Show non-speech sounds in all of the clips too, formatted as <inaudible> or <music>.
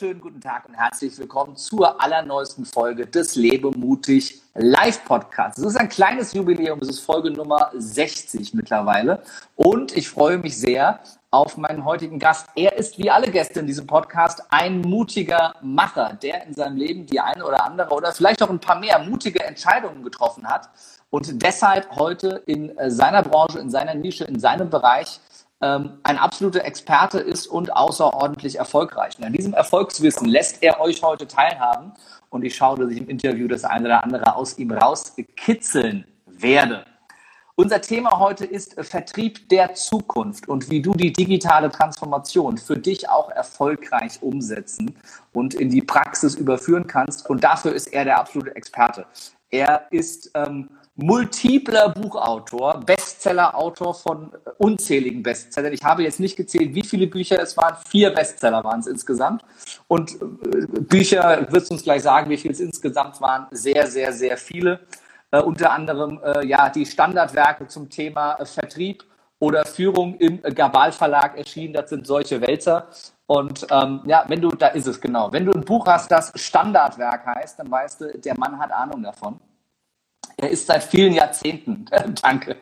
wunderschönen guten Tag und herzlich willkommen zur allerneuesten Folge des Lebe mutig Live Podcasts. Es ist ein kleines Jubiläum, es ist Folge Nummer 60 mittlerweile und ich freue mich sehr auf meinen heutigen Gast. Er ist wie alle Gäste in diesem Podcast ein mutiger Macher, der in seinem Leben die eine oder andere oder vielleicht auch ein paar mehr mutige Entscheidungen getroffen hat und deshalb heute in seiner Branche, in seiner Nische, in seinem Bereich ähm, ein absoluter Experte ist und außerordentlich erfolgreich. Und an diesem Erfolgswissen lässt er euch heute teilhaben. Und ich schaue, dass ich im Interview das eine oder andere aus ihm rauskitzeln werde. Unser Thema heute ist Vertrieb der Zukunft und wie du die digitale Transformation für dich auch erfolgreich umsetzen und in die Praxis überführen kannst. Und dafür ist er der absolute Experte. Er ist ähm, multipler Buchautor, Bestsellerautor von unzähligen Bestsellern. Ich habe jetzt nicht gezählt, wie viele Bücher es waren. Vier Bestseller waren es insgesamt. Und äh, Bücher, wirst du uns gleich sagen, wie viele es insgesamt waren. Sehr, sehr, sehr viele. Äh, unter anderem äh, ja die Standardwerke zum Thema äh, Vertrieb oder Führung im Gabal Verlag erschienen. Das sind solche Wälzer. Und ähm, ja, wenn du, da ist es genau. Wenn du ein Buch hast, das Standardwerk heißt, dann weißt du, der Mann hat Ahnung davon. Er ist seit vielen Jahrzehnten, <laughs> danke.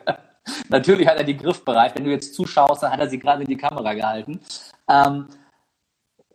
Natürlich hat er die griffbereit. Wenn du jetzt zuschaust, dann hat er sie gerade in die Kamera gehalten. Ähm,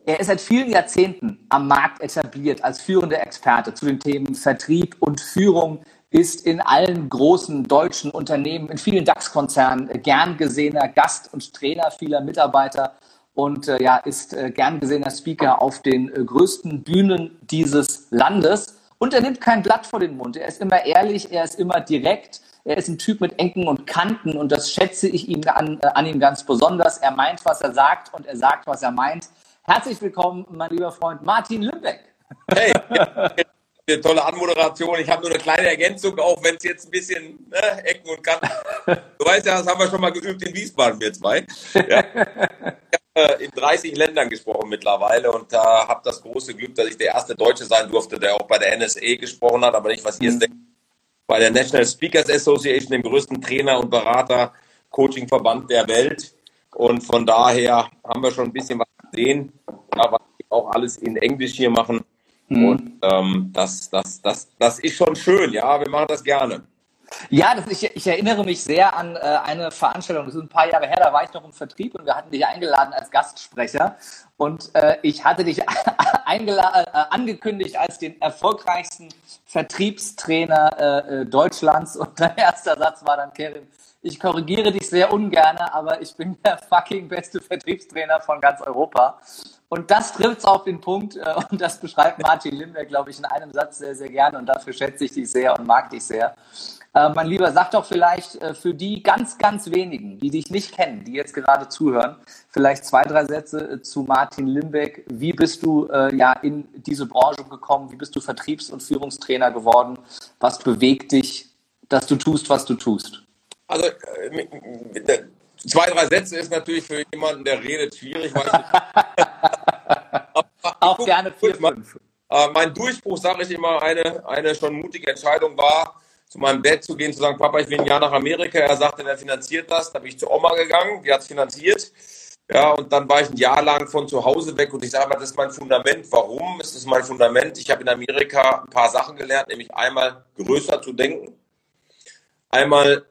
er ist seit vielen Jahrzehnten am Markt etabliert als führender Experte zu den Themen Vertrieb und Führung, ist in allen großen deutschen Unternehmen, in vielen DAX-Konzernen gern gesehener Gast und Trainer vieler Mitarbeiter und äh, ja, ist äh, gern gesehener Speaker auf den äh, größten Bühnen dieses Landes. Und er nimmt kein Blatt vor den Mund. Er ist immer ehrlich, er ist immer direkt. Er ist ein Typ mit Ecken und Kanten und das schätze ich ihm an, äh, an ihm ganz besonders. Er meint, was er sagt und er sagt, was er meint. Herzlich willkommen, mein lieber Freund Martin Lümbeck. Hey, eine tolle Anmoderation. Ich habe nur eine kleine Ergänzung, auch wenn es jetzt ein bisschen ne, Ecken und Kanten. <laughs> Du weißt ja, das haben wir schon mal geübt in Wiesbaden, wir zwei. Ja. Äh, in 30 Ländern gesprochen mittlerweile und da äh, habe das große Glück, dass ich der erste Deutsche sein durfte, der auch bei der NSA gesprochen hat, aber nicht, was ihr mhm. denkt, bei der National Speakers Association, dem größten Trainer- und Berater-Coaching-Verband der Welt. Und von daher haben wir schon ein bisschen was gesehen, wir auch alles in Englisch hier machen. Mhm. Und ähm, das, das, das, das ist schon schön, ja, wir machen das gerne. Ja, das, ich, ich, erinnere mich sehr an äh, eine Veranstaltung, das ist ein paar Jahre her, da war ich noch im Vertrieb und wir hatten dich eingeladen als Gastsprecher und äh, ich hatte dich <laughs> äh, angekündigt als den erfolgreichsten Vertriebstrainer äh, äh, Deutschlands und dein erster Satz war dann, Kevin, ich korrigiere dich sehr ungern, aber ich bin der fucking beste Vertriebstrainer von ganz Europa. Und das trifft es auf den Punkt äh, <laughs> und das beschreibt Martin Limberg, glaube ich, in einem Satz sehr, sehr gerne und dafür schätze ich dich sehr und mag dich sehr. Äh, mein Lieber, sag doch vielleicht äh, für die ganz, ganz wenigen, die dich nicht kennen, die jetzt gerade zuhören, vielleicht zwei, drei Sätze äh, zu Martin Limbeck. Wie bist du äh, ja in diese Branche gekommen? Wie bist du Vertriebs- und Führungstrainer geworden? Was bewegt dich, dass du tust, was du tust? Also zwei, drei Sätze ist natürlich für jemanden, der redet, schwierig. <laughs> Auch gerne vier, fünf. Mein Durchbruch, sage ich immer, eine, eine schon mutige Entscheidung war, zu meinem Dad zu gehen, zu sagen, Papa, ich will ein Jahr nach Amerika. Er sagte, wer finanziert das? Da bin ich zu Oma gegangen, die hat es finanziert. Ja, und dann war ich ein Jahr lang von zu Hause weg und ich sage mal, das ist mein Fundament. Warum ist das mein Fundament? Ich habe in Amerika ein paar Sachen gelernt, nämlich einmal größer zu denken, einmal,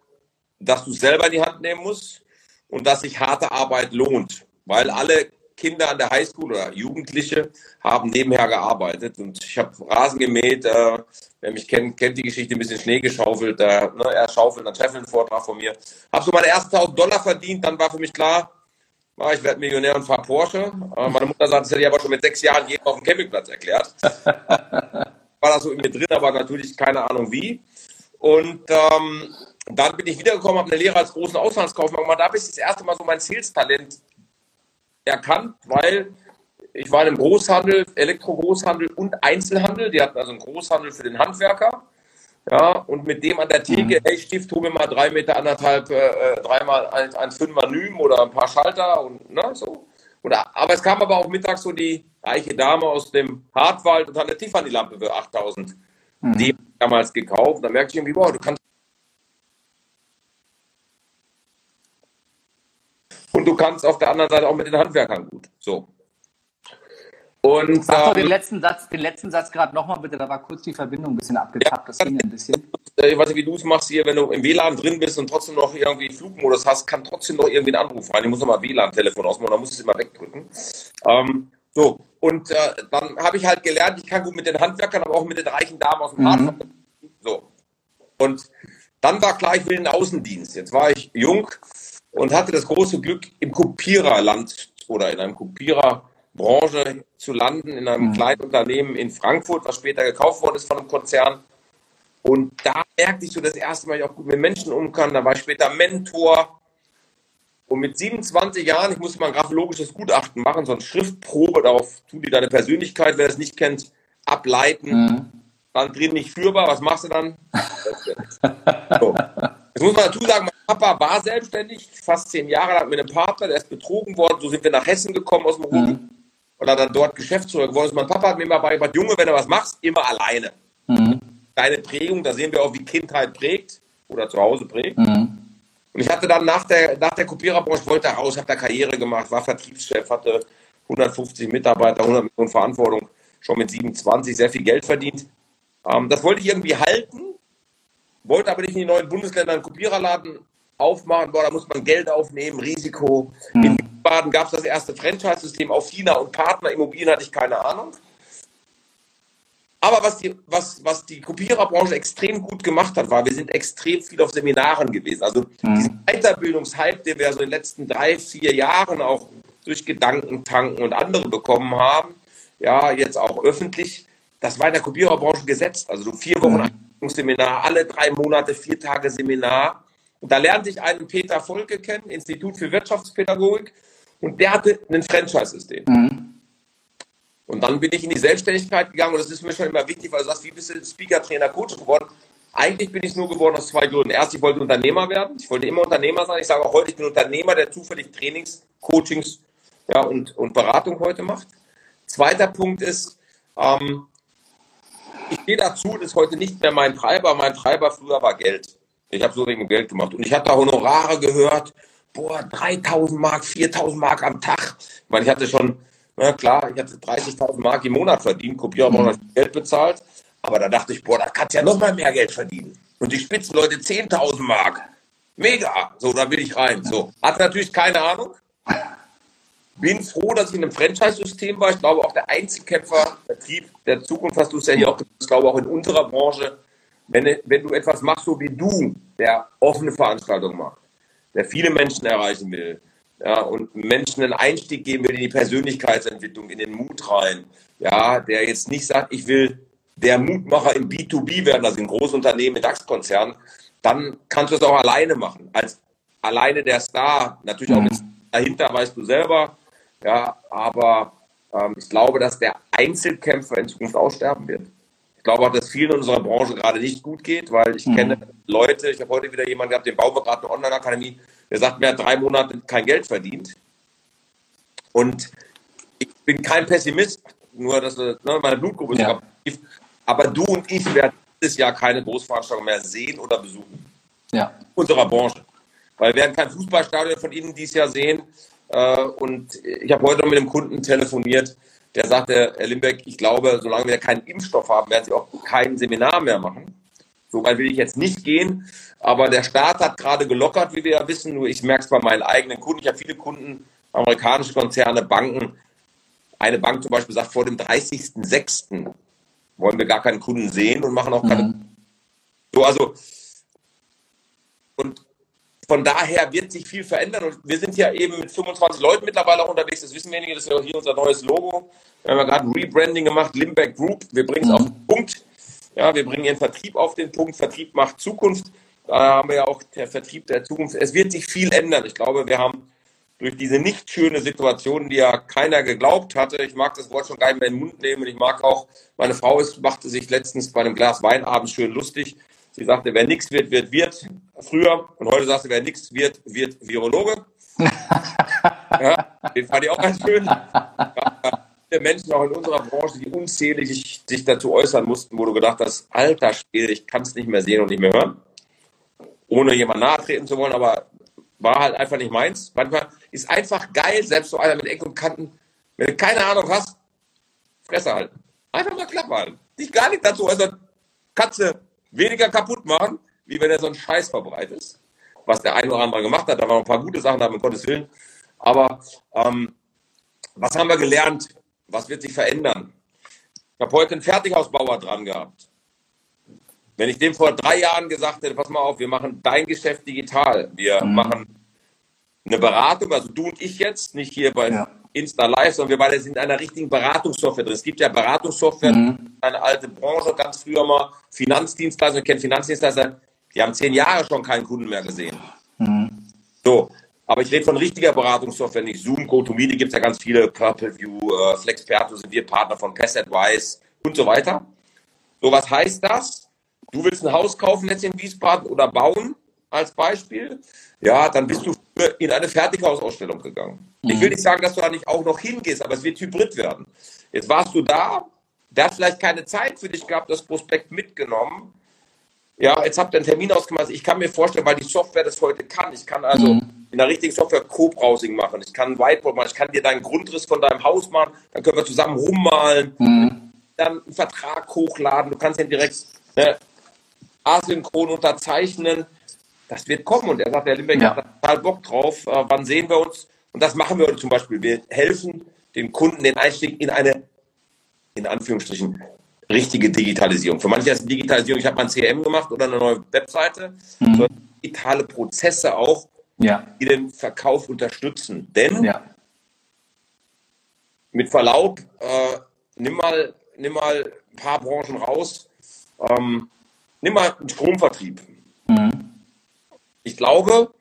dass du selber in die Hand nehmen musst und dass sich harte Arbeit lohnt, weil alle Kinder an der Highschool oder Jugendliche haben nebenher gearbeitet und ich habe Rasen gemäht. Äh, wer mich kennt, kennt die Geschichte, ein bisschen Schnee geschaufelt. Äh, ne, er schaufelt, dann Treffeln Vortrag von mir. Habe so meine ersten 1000 Dollar verdient, dann war für mich klar, ich werde Millionär und fahre Porsche. Äh, meine Mutter sagt, das hätte ich aber schon mit sechs Jahren jedem auf dem Campingplatz erklärt. <laughs> war da so in mir drin, aber natürlich keine Ahnung wie. Und ähm, dann bin ich wiedergekommen, habe eine Lehre als großen Auslandskaufmann gemacht. Da habe ich das erste Mal so mein Sales-Talent erkannt, weil ich war in einem Großhandel, Elektrogroßhandel und Einzelhandel. Die hatten also einen Großhandel für den Handwerker. Ja, und mit dem an der Theke, mhm. hey Stift, tu mir mal drei Meter, anderthalb, äh, äh dreimal ein, ein Fünfer Nüm oder ein paar Schalter und ne, so. Oder, aber es kam aber auch mittags so die reiche Dame aus dem Hartwald und hat eine Tiffany-Lampe für 8000 mhm. die damals gekauft. Da merkte ich irgendwie, boah, du kannst und du kannst auf der anderen Seite auch mit den Handwerkern gut. So. Und, Sag doch den ähm, letzten Satz, den letzten Satz gerade nochmal bitte, da war kurz die Verbindung ein bisschen abgetappt, das ging ein bisschen. Äh, ich weiß nicht, wie du es machst hier, wenn du im WLAN drin bist und trotzdem noch irgendwie Flugmodus hast, kann trotzdem noch irgendwie ein Anruf rein. Ich muss nochmal WLAN-Telefon ausmachen, dann muss ich es immer wegdrücken. Ähm, so, und äh, dann habe ich halt gelernt, ich kann gut mit den Handwerkern, aber auch mit den reichen Damen aus dem mhm. So. Und dann war klar, ich will in den Außendienst. Jetzt war ich jung und hatte das große Glück, im Kopiererland oder in einem Kopierer Branche zu landen in einem mhm. kleinen Unternehmen in Frankfurt, was später gekauft worden ist von einem Konzern. Und da merkte ich so das erste Mal, ich auch gut mit Menschen um kann. Da war ich später Mentor. Und mit 27 Jahren, ich musste mal ein graphologisches Gutachten machen, so eine Schriftprobe, darauf tut die deine Persönlichkeit, wer das nicht kennt, ableiten. Mhm. Dann drin nicht führbar, was machst du dann? <laughs> so. Jetzt muss man dazu sagen, mein Papa war selbstständig, fast zehn Jahre lang mit einem Partner, der ist betrogen worden. So sind wir nach Hessen gekommen aus dem Ruhrgebiet. Mhm und hat dann dort Geschäftsführer geworden ist. Mein Papa hat mir immer beigebracht, Junge, wenn du was machst, immer alleine. Mhm. Deine Prägung, da sehen wir auch, wie Kindheit prägt oder zu Hause prägt. Mhm. Und ich hatte dann nach der, nach der Kopiererbranche, wollte raus, habe da Karriere gemacht, war Vertriebschef, hatte 150 Mitarbeiter, 100 Millionen Verantwortung, schon mit 27 sehr viel Geld verdient. Ähm, das wollte ich irgendwie halten, wollte aber nicht in die neuen Bundesländer einen Kopiererladen aufmachen, boah, da muss man Geld aufnehmen, Risiko. Mhm. In Baden gab es das erste Franchise-System auf China und Partner Immobilien hatte ich keine Ahnung. Aber was die, was, was die Kopiererbranche extrem gut gemacht hat, war, wir sind extrem viel auf Seminaren gewesen. Also mhm. diesen Weiterbildungshype, den wir so in den letzten drei, vier Jahren auch durch Gedankentanken und andere bekommen haben, ja, jetzt auch öffentlich, das war in der Kopiererbranche gesetzt. Also so vier Wochen mhm. Seminar, alle drei Monate, vier Tage Seminar. Und da lernte ich einen Peter Volke kennen, Institut für Wirtschaftspädagogik, und der hatte ein Franchise-System. Mhm. Und dann bin ich in die Selbstständigkeit gegangen und das ist mir schon immer wichtig, weil du sagst, wie bist du Speaker, Trainer, Coach geworden? Eigentlich bin ich nur geworden aus zwei Gründen. Erst, ich wollte Unternehmer werden. Ich wollte immer Unternehmer sein. Ich sage auch heute, ich bin Unternehmer, der zufällig Trainings, Coachings ja, und, und Beratung heute macht. Zweiter Punkt ist, ähm, ich stehe dazu, das ist heute nicht mehr mein Treiber. Mein Treiber früher war Geld. Ich habe so wegen Geld gemacht. Und ich hatte Honorare gehört, boah, 3000 Mark, 4000 Mark am Tag. Ich meine, ich hatte schon, na klar, ich hatte 30.000 Mark im Monat verdient, Kopierer haben auch Geld bezahlt. Aber da dachte ich, boah, da kannst du ja noch mal mehr Geld verdienen. Und die Spitzenleute 10.000 Mark. Mega. So, da will ich rein. So, hat natürlich keine Ahnung. Bin froh, dass ich in einem Franchise-System war. Ich glaube, auch der Einzelkämpfer, Vertrieb der Zukunft, hast du es ja hier auch gesagt, ich glaube auch in unserer Branche, wenn, wenn du etwas machst, so wie du, der offene Veranstaltungen macht, der viele Menschen erreichen will, ja, und Menschen einen Einstieg geben will in die Persönlichkeitsentwicklung, in den Mut rein, ja, der jetzt nicht sagt, ich will der Mutmacher im B2B werden, also in Großunternehmen, in DAX-Konzernen, dann kannst du es auch alleine machen. Als alleine der Star, natürlich auch mit dahinter weißt du selber, ja, aber ähm, ich glaube, dass der Einzelkämpfer in Zukunft aussterben wird. Ich glaube auch, dass vielen in unserer Branche gerade nicht gut geht, weil ich mhm. kenne Leute, ich habe heute wieder jemanden gehabt, den bauen wir gerade eine Online-Akademie, der sagt, mir hat drei Monate kein Geld verdient. Und ich bin kein Pessimist, nur dass ne, meine Blutgruppe ist ja. kaputt. Aber du und ich werden dieses Jahr keine Großveranstaltung mehr sehen oder besuchen. Ja. Unserer Branche. Weil wir werden kein Fußballstadion von Ihnen dieses Jahr sehen. Äh, und ich habe heute noch mit einem Kunden telefoniert, der sagte, Herr Limbeck, ich glaube, solange wir keinen Impfstoff haben, werden Sie auch kein Seminar mehr machen. So weit will ich jetzt nicht gehen, aber der Staat hat gerade gelockert, wie wir ja wissen. Nur ich merke es bei meinen eigenen Kunden. Ich habe viele Kunden, amerikanische Konzerne, Banken. Eine Bank zum Beispiel sagt, vor dem 30.06. wollen wir gar keinen Kunden sehen und machen auch keine. Mhm. So, also, und von daher wird sich viel verändern und wir sind ja eben mit 25 Leuten mittlerweile auch unterwegs. Das wissen wenige, das ist ja auch hier unser neues Logo. Wir haben ja gerade ein Rebranding gemacht, Limbeck Group. Wir bringen es mhm. auf den Punkt. Ja, wir bringen ihren Vertrieb auf den Punkt. Vertrieb macht Zukunft. Da haben wir ja auch der Vertrieb der Zukunft. Es wird sich viel ändern. Ich glaube, wir haben durch diese nicht schöne Situation, die ja keiner geglaubt hatte. Ich mag das Wort schon gar nicht mehr in den Mund nehmen. Und ich mag auch, meine Frau ist, machte sich letztens bei einem Glas Wein abends schön lustig. Sie sagte, wer nichts wird, wird wird. Früher. Und heute sagt sie, wer nichts wird, wird Virologe. <laughs> ja, den fand ich auch ganz schön. Ja, Menschen auch in unserer Branche, die unzählig sich dazu äußern mussten, wo du gedacht hast, alter Spiel, ich kann es nicht mehr sehen und nicht mehr hören. Ohne jemand nahetreten zu wollen, aber war halt einfach nicht meins. Manchmal ist einfach geil, selbst so einer mit Ecken und Kanten, wenn du keine Ahnung hast, Fresse halten. Einfach mal Klappe halten. Dich gar nicht dazu, also Katze weniger kaputt machen, wie wenn er so einen Scheiß verbreitet. Was der ein oder andere gemacht hat, da waren ein paar gute Sachen da, um Gottes Willen. Aber ähm, was haben wir gelernt? Was wird sich verändern? Ich habe heute einen Fertighausbauer dran gehabt. Wenn ich dem vor drei Jahren gesagt hätte, pass mal auf, wir machen dein Geschäft digital, wir mhm. machen eine Beratung, also du und ich jetzt, nicht hier bei ja. Insta Live, sondern wir beide sind in einer richtigen Beratungssoftware drin. Es gibt ja Beratungssoftware, mhm. eine alte Branche, ganz früher mal Finanzdienstleister, ich kenne Finanzdienstleister, die haben zehn Jahre schon keinen Kunden mehr gesehen. Mhm. So, aber ich rede von richtiger Beratungssoftware, nicht Zoom, GoToMeeting, gibt es ja ganz viele, Purple View, äh, Flexperto sind wir Partner von Pass Advice und so weiter. So, was heißt das? Du willst ein Haus kaufen jetzt in Wiesbaden oder bauen, als Beispiel ja, dann bist du in eine Fertighausausstellung gegangen. Mhm. Ich will nicht sagen, dass du da nicht auch noch hingehst, aber es wird hybrid werden. Jetzt warst du da, der hat vielleicht keine Zeit für dich gehabt, das Prospekt mitgenommen. Ja, jetzt habt ihr einen Termin ausgemacht. Ich kann mir vorstellen, weil die Software das heute kann. Ich kann also mhm. in der richtigen Software Co-Browsing machen. Ich kann ein Whiteboard machen. Ich kann dir deinen Grundriss von deinem Haus machen. Dann können wir zusammen rummalen. Mhm. Dann einen Vertrag hochladen. Du kannst den direkt ne, asynchron unterzeichnen das wird kommen. Und er sagt, der Limbeck ja. hat total Bock drauf. Äh, wann sehen wir uns? Und das machen wir heute zum Beispiel. Wir helfen den Kunden den Einstieg in eine, in Anführungsstrichen, richtige Digitalisierung. Für manche ist Digitalisierung, ich habe mal ein CRM gemacht oder eine neue Webseite, mhm. sondern digitale Prozesse auch, ja. die den Verkauf unterstützen. Denn, ja. mit Verlaub, äh, nimm, mal, nimm mal ein paar Branchen raus, ähm, nimm mal einen Stromvertrieb. Ich glaube,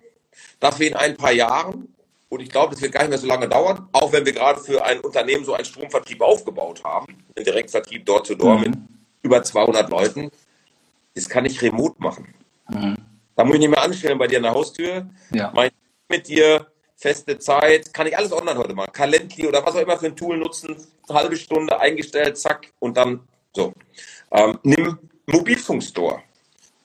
dass wir in ein paar Jahren, und ich glaube, das wird gar nicht mehr so lange dauern, auch wenn wir gerade für ein Unternehmen so einen Stromvertrieb aufgebaut haben, einen Direktvertrieb dort zu dort mhm. mit über 200 Leuten, das kann ich remote machen. Mhm. Da muss ich nicht mehr anstellen bei dir an der Haustür. Ja. Mit dir, feste Zeit, kann ich alles online heute machen. Calendly oder was auch immer für ein Tool nutzen, eine halbe Stunde eingestellt, zack, und dann so. Ähm, nimm Mobilfunkstore.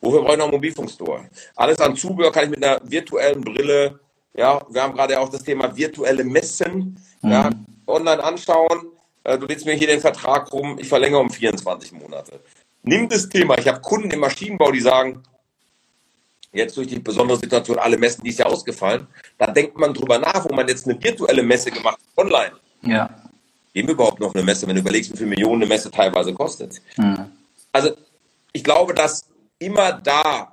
Wofür brauche ich noch einen Mobilfunkstore? Alles an Zubehör kann ich mit einer virtuellen Brille, ja, wir haben gerade auch das Thema virtuelle Messen, mhm. ja, online anschauen. Äh, du lädst mir hier den Vertrag rum, ich verlängere um 24 Monate. Nimm das Thema. Ich habe Kunden im Maschinenbau, die sagen, jetzt durch die besondere Situation, alle Messen, die ist ja ausgefallen, da denkt man drüber nach, wo man jetzt eine virtuelle Messe gemacht hat, online. Ja. Geben überhaupt noch eine Messe, wenn du überlegst, wie viel Millionen eine Messe teilweise kostet. Mhm. Also ich glaube, dass immer da,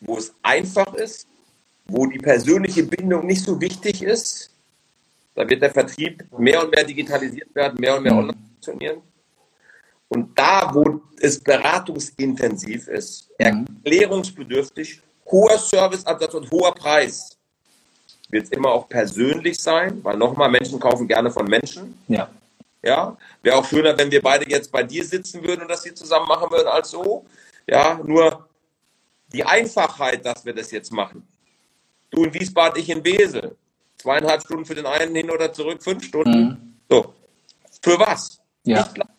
wo es einfach ist, wo die persönliche Bindung nicht so wichtig ist, da wird der Vertrieb mehr und mehr digitalisiert werden, mehr und mehr online funktionieren. Und da, wo es beratungsintensiv ist, mhm. erklärungsbedürftig, hoher Serviceansatz und hoher Preis, wird es immer auch persönlich sein, weil nochmal, Menschen kaufen gerne von Menschen. Ja. Ja, wäre auch schöner, wenn wir beide jetzt bei dir sitzen würden und das hier zusammen machen würden, als so. Ja, nur die Einfachheit, dass wir das jetzt machen. Du in Wiesbaden, ich in Wesel. Zweieinhalb Stunden für den einen hin oder zurück, fünf Stunden. Mhm. So. Für was? Ja. Ich, ich habe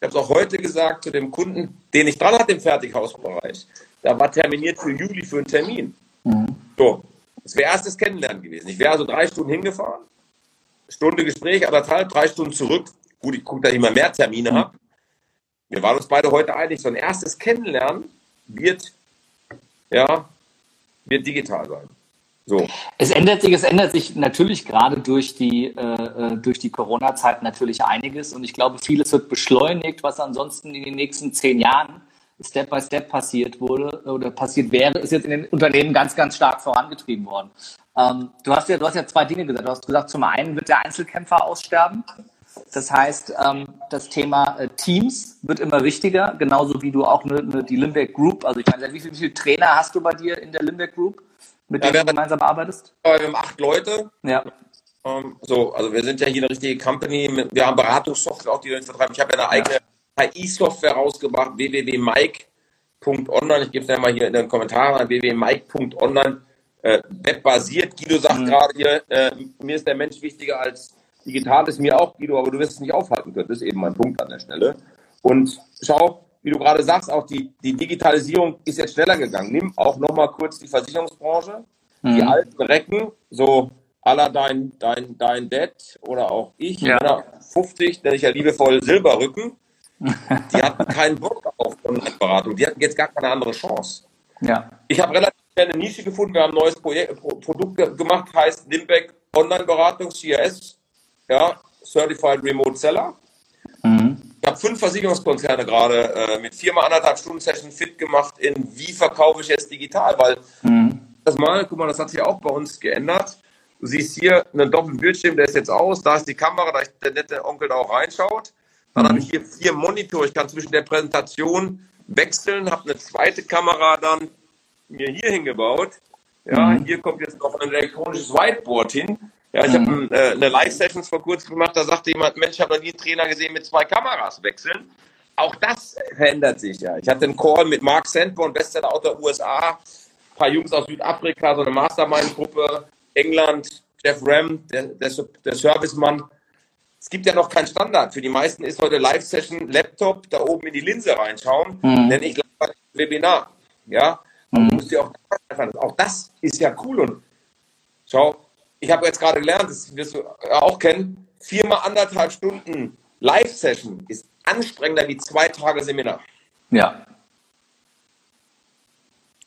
es auch heute gesagt zu dem Kunden, den ich dran hatte im Fertighausbereich. Da war terminiert für Juli für einen Termin. Mhm. So. Das wäre erstes Kennenlernen gewesen. Ich wäre also drei Stunden hingefahren, Stunde Gespräch, anderthalb, drei Stunden zurück. Gut, ich gucke, dass ich immer mehr Termine mhm. habe. Wir waren uns beide heute einig, so ein erstes Kennenlernen wird, ja, wird digital sein. So. Es ändert sich, es ändert sich natürlich gerade durch die, äh, äh, durch die Corona-Zeit natürlich einiges und ich glaube, vieles wird beschleunigt, was ansonsten in den nächsten zehn Jahren Step by Step passiert wurde oder passiert wäre, ist jetzt in den Unternehmen ganz, ganz stark vorangetrieben worden. Ähm, du hast ja, du hast ja zwei Dinge gesagt. Du hast gesagt, zum einen wird der Einzelkämpfer aussterben. Das heißt, ähm, das Thema äh, Teams wird immer wichtiger, genauso wie du auch die Limbeck Group, also ich meine, wie viele, wie viele Trainer hast du bei dir in der Limbeck Group, mit ja, denen du gemeinsam arbeitest? Wir haben acht Leute. Ja. Ähm, so, also wir sind ja hier eine richtige Company, wir haben Beratungssoftware auch, die wir vertreiben. Ich habe ja eine eigene KI-Software rausgebracht, www.mike.online. Ich gebe es ja mal hier in den Kommentaren an, www.mike.online. Äh, webbasiert. Guido sagt mhm. gerade hier, äh, mir ist der Mensch wichtiger als Digital ist mir auch, Guido, aber du wirst es nicht aufhalten können. Das ist eben mein Punkt an der Stelle. Und schau, wie du gerade sagst, auch die, die Digitalisierung ist jetzt schneller gegangen. Nimm auch nochmal kurz die Versicherungsbranche. Mhm. Die alten Recken, so aller dein, dein, dein Dad oder auch ich, Ja. 50, nenne ich ja liebevoll Silberrücken, <laughs> die hatten keinen Bock auf Online-Beratung. Die hatten jetzt gar keine andere Chance. Ja. Ich habe relativ schnell eine Nische gefunden. Wir haben ein neues Projekt, Pro, Produkt ge- gemacht, heißt Limbeck Online-Beratung, CRS, ja, Certified Remote Seller. Mhm. Ich habe fünf Versicherungskonzerne gerade äh, mit viermal anderthalb Stunden Session fit gemacht in wie verkaufe ich jetzt digital, weil Mhm. das mal, guck mal, das hat sich auch bei uns geändert. Du siehst hier einen doppelten Bildschirm, der ist jetzt aus, da ist die Kamera, da der nette Onkel da auch reinschaut. Dann habe ich hier vier Monitor, ich kann zwischen der Präsentation wechseln, habe eine zweite Kamera dann mir hier hingebaut. Ja, hier kommt jetzt noch ein elektronisches Whiteboard hin. Ja, ich habe äh, eine Live-Sessions vor kurzem gemacht, da sagte jemand, Mensch, ich habe noch nie einen Trainer gesehen mit zwei Kameras wechseln. Auch das verändert sich ja. Ich hatte einen Call mit Mark Sandborn, Bestseller-Autor USA, ein paar Jungs aus Südafrika, so eine Mastermind-Gruppe, England, Jeff Ram, der, der, der Servicemann. Es gibt ja noch keinen Standard. Für die meisten ist heute Live-Session, Laptop, da oben in die Linse reinschauen, nenne ich gleich Webinar. Ja, aber du musst dir auch, auch das ist ja cool und schau, ich habe jetzt gerade gelernt, das wirst du auch kennen, viermal anderthalb Stunden Live-Session ist anstrengender wie zwei Tage Seminar. Ja.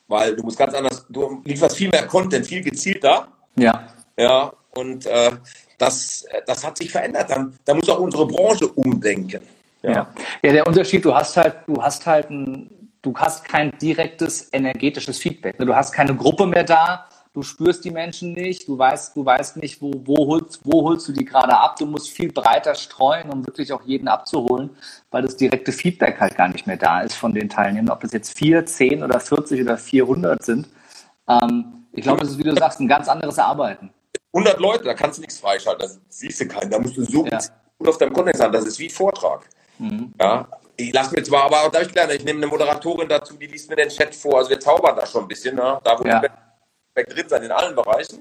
Weil du musst ganz anders, du lieferst viel mehr Content, viel gezielter. Ja. Ja, und äh, das, das hat sich verändert. Dann, da muss auch unsere Branche umdenken. Ja. ja, der Unterschied, du hast halt, du hast halt ein, du hast kein direktes energetisches Feedback. Du hast keine Gruppe mehr da, du spürst die Menschen nicht, du weißt, du weißt nicht, wo, wo, holst, wo holst du die gerade ab. Du musst viel breiter streuen, um wirklich auch jeden abzuholen, weil das direkte Feedback halt gar nicht mehr da ist von den Teilnehmern. Ob das jetzt vier, zehn oder 40 oder 400 sind. Ähm, ich glaube, das ist, wie du sagst, ein ganz anderes Arbeiten. 100 Leute, da kannst du nichts freischalten, das siehst du keinen. Da musst du so Ja. gut auf deinem Content sein. Das ist wie ein Vortrag. Ja, ich lasse mir zwar, aber auch da ich gelernt, ich nehme eine Moderatorin dazu, die liest mir den Chat vor. Also wir zaubern da schon ein bisschen, ne? da wo Ja. Wir drin sein in allen Bereichen.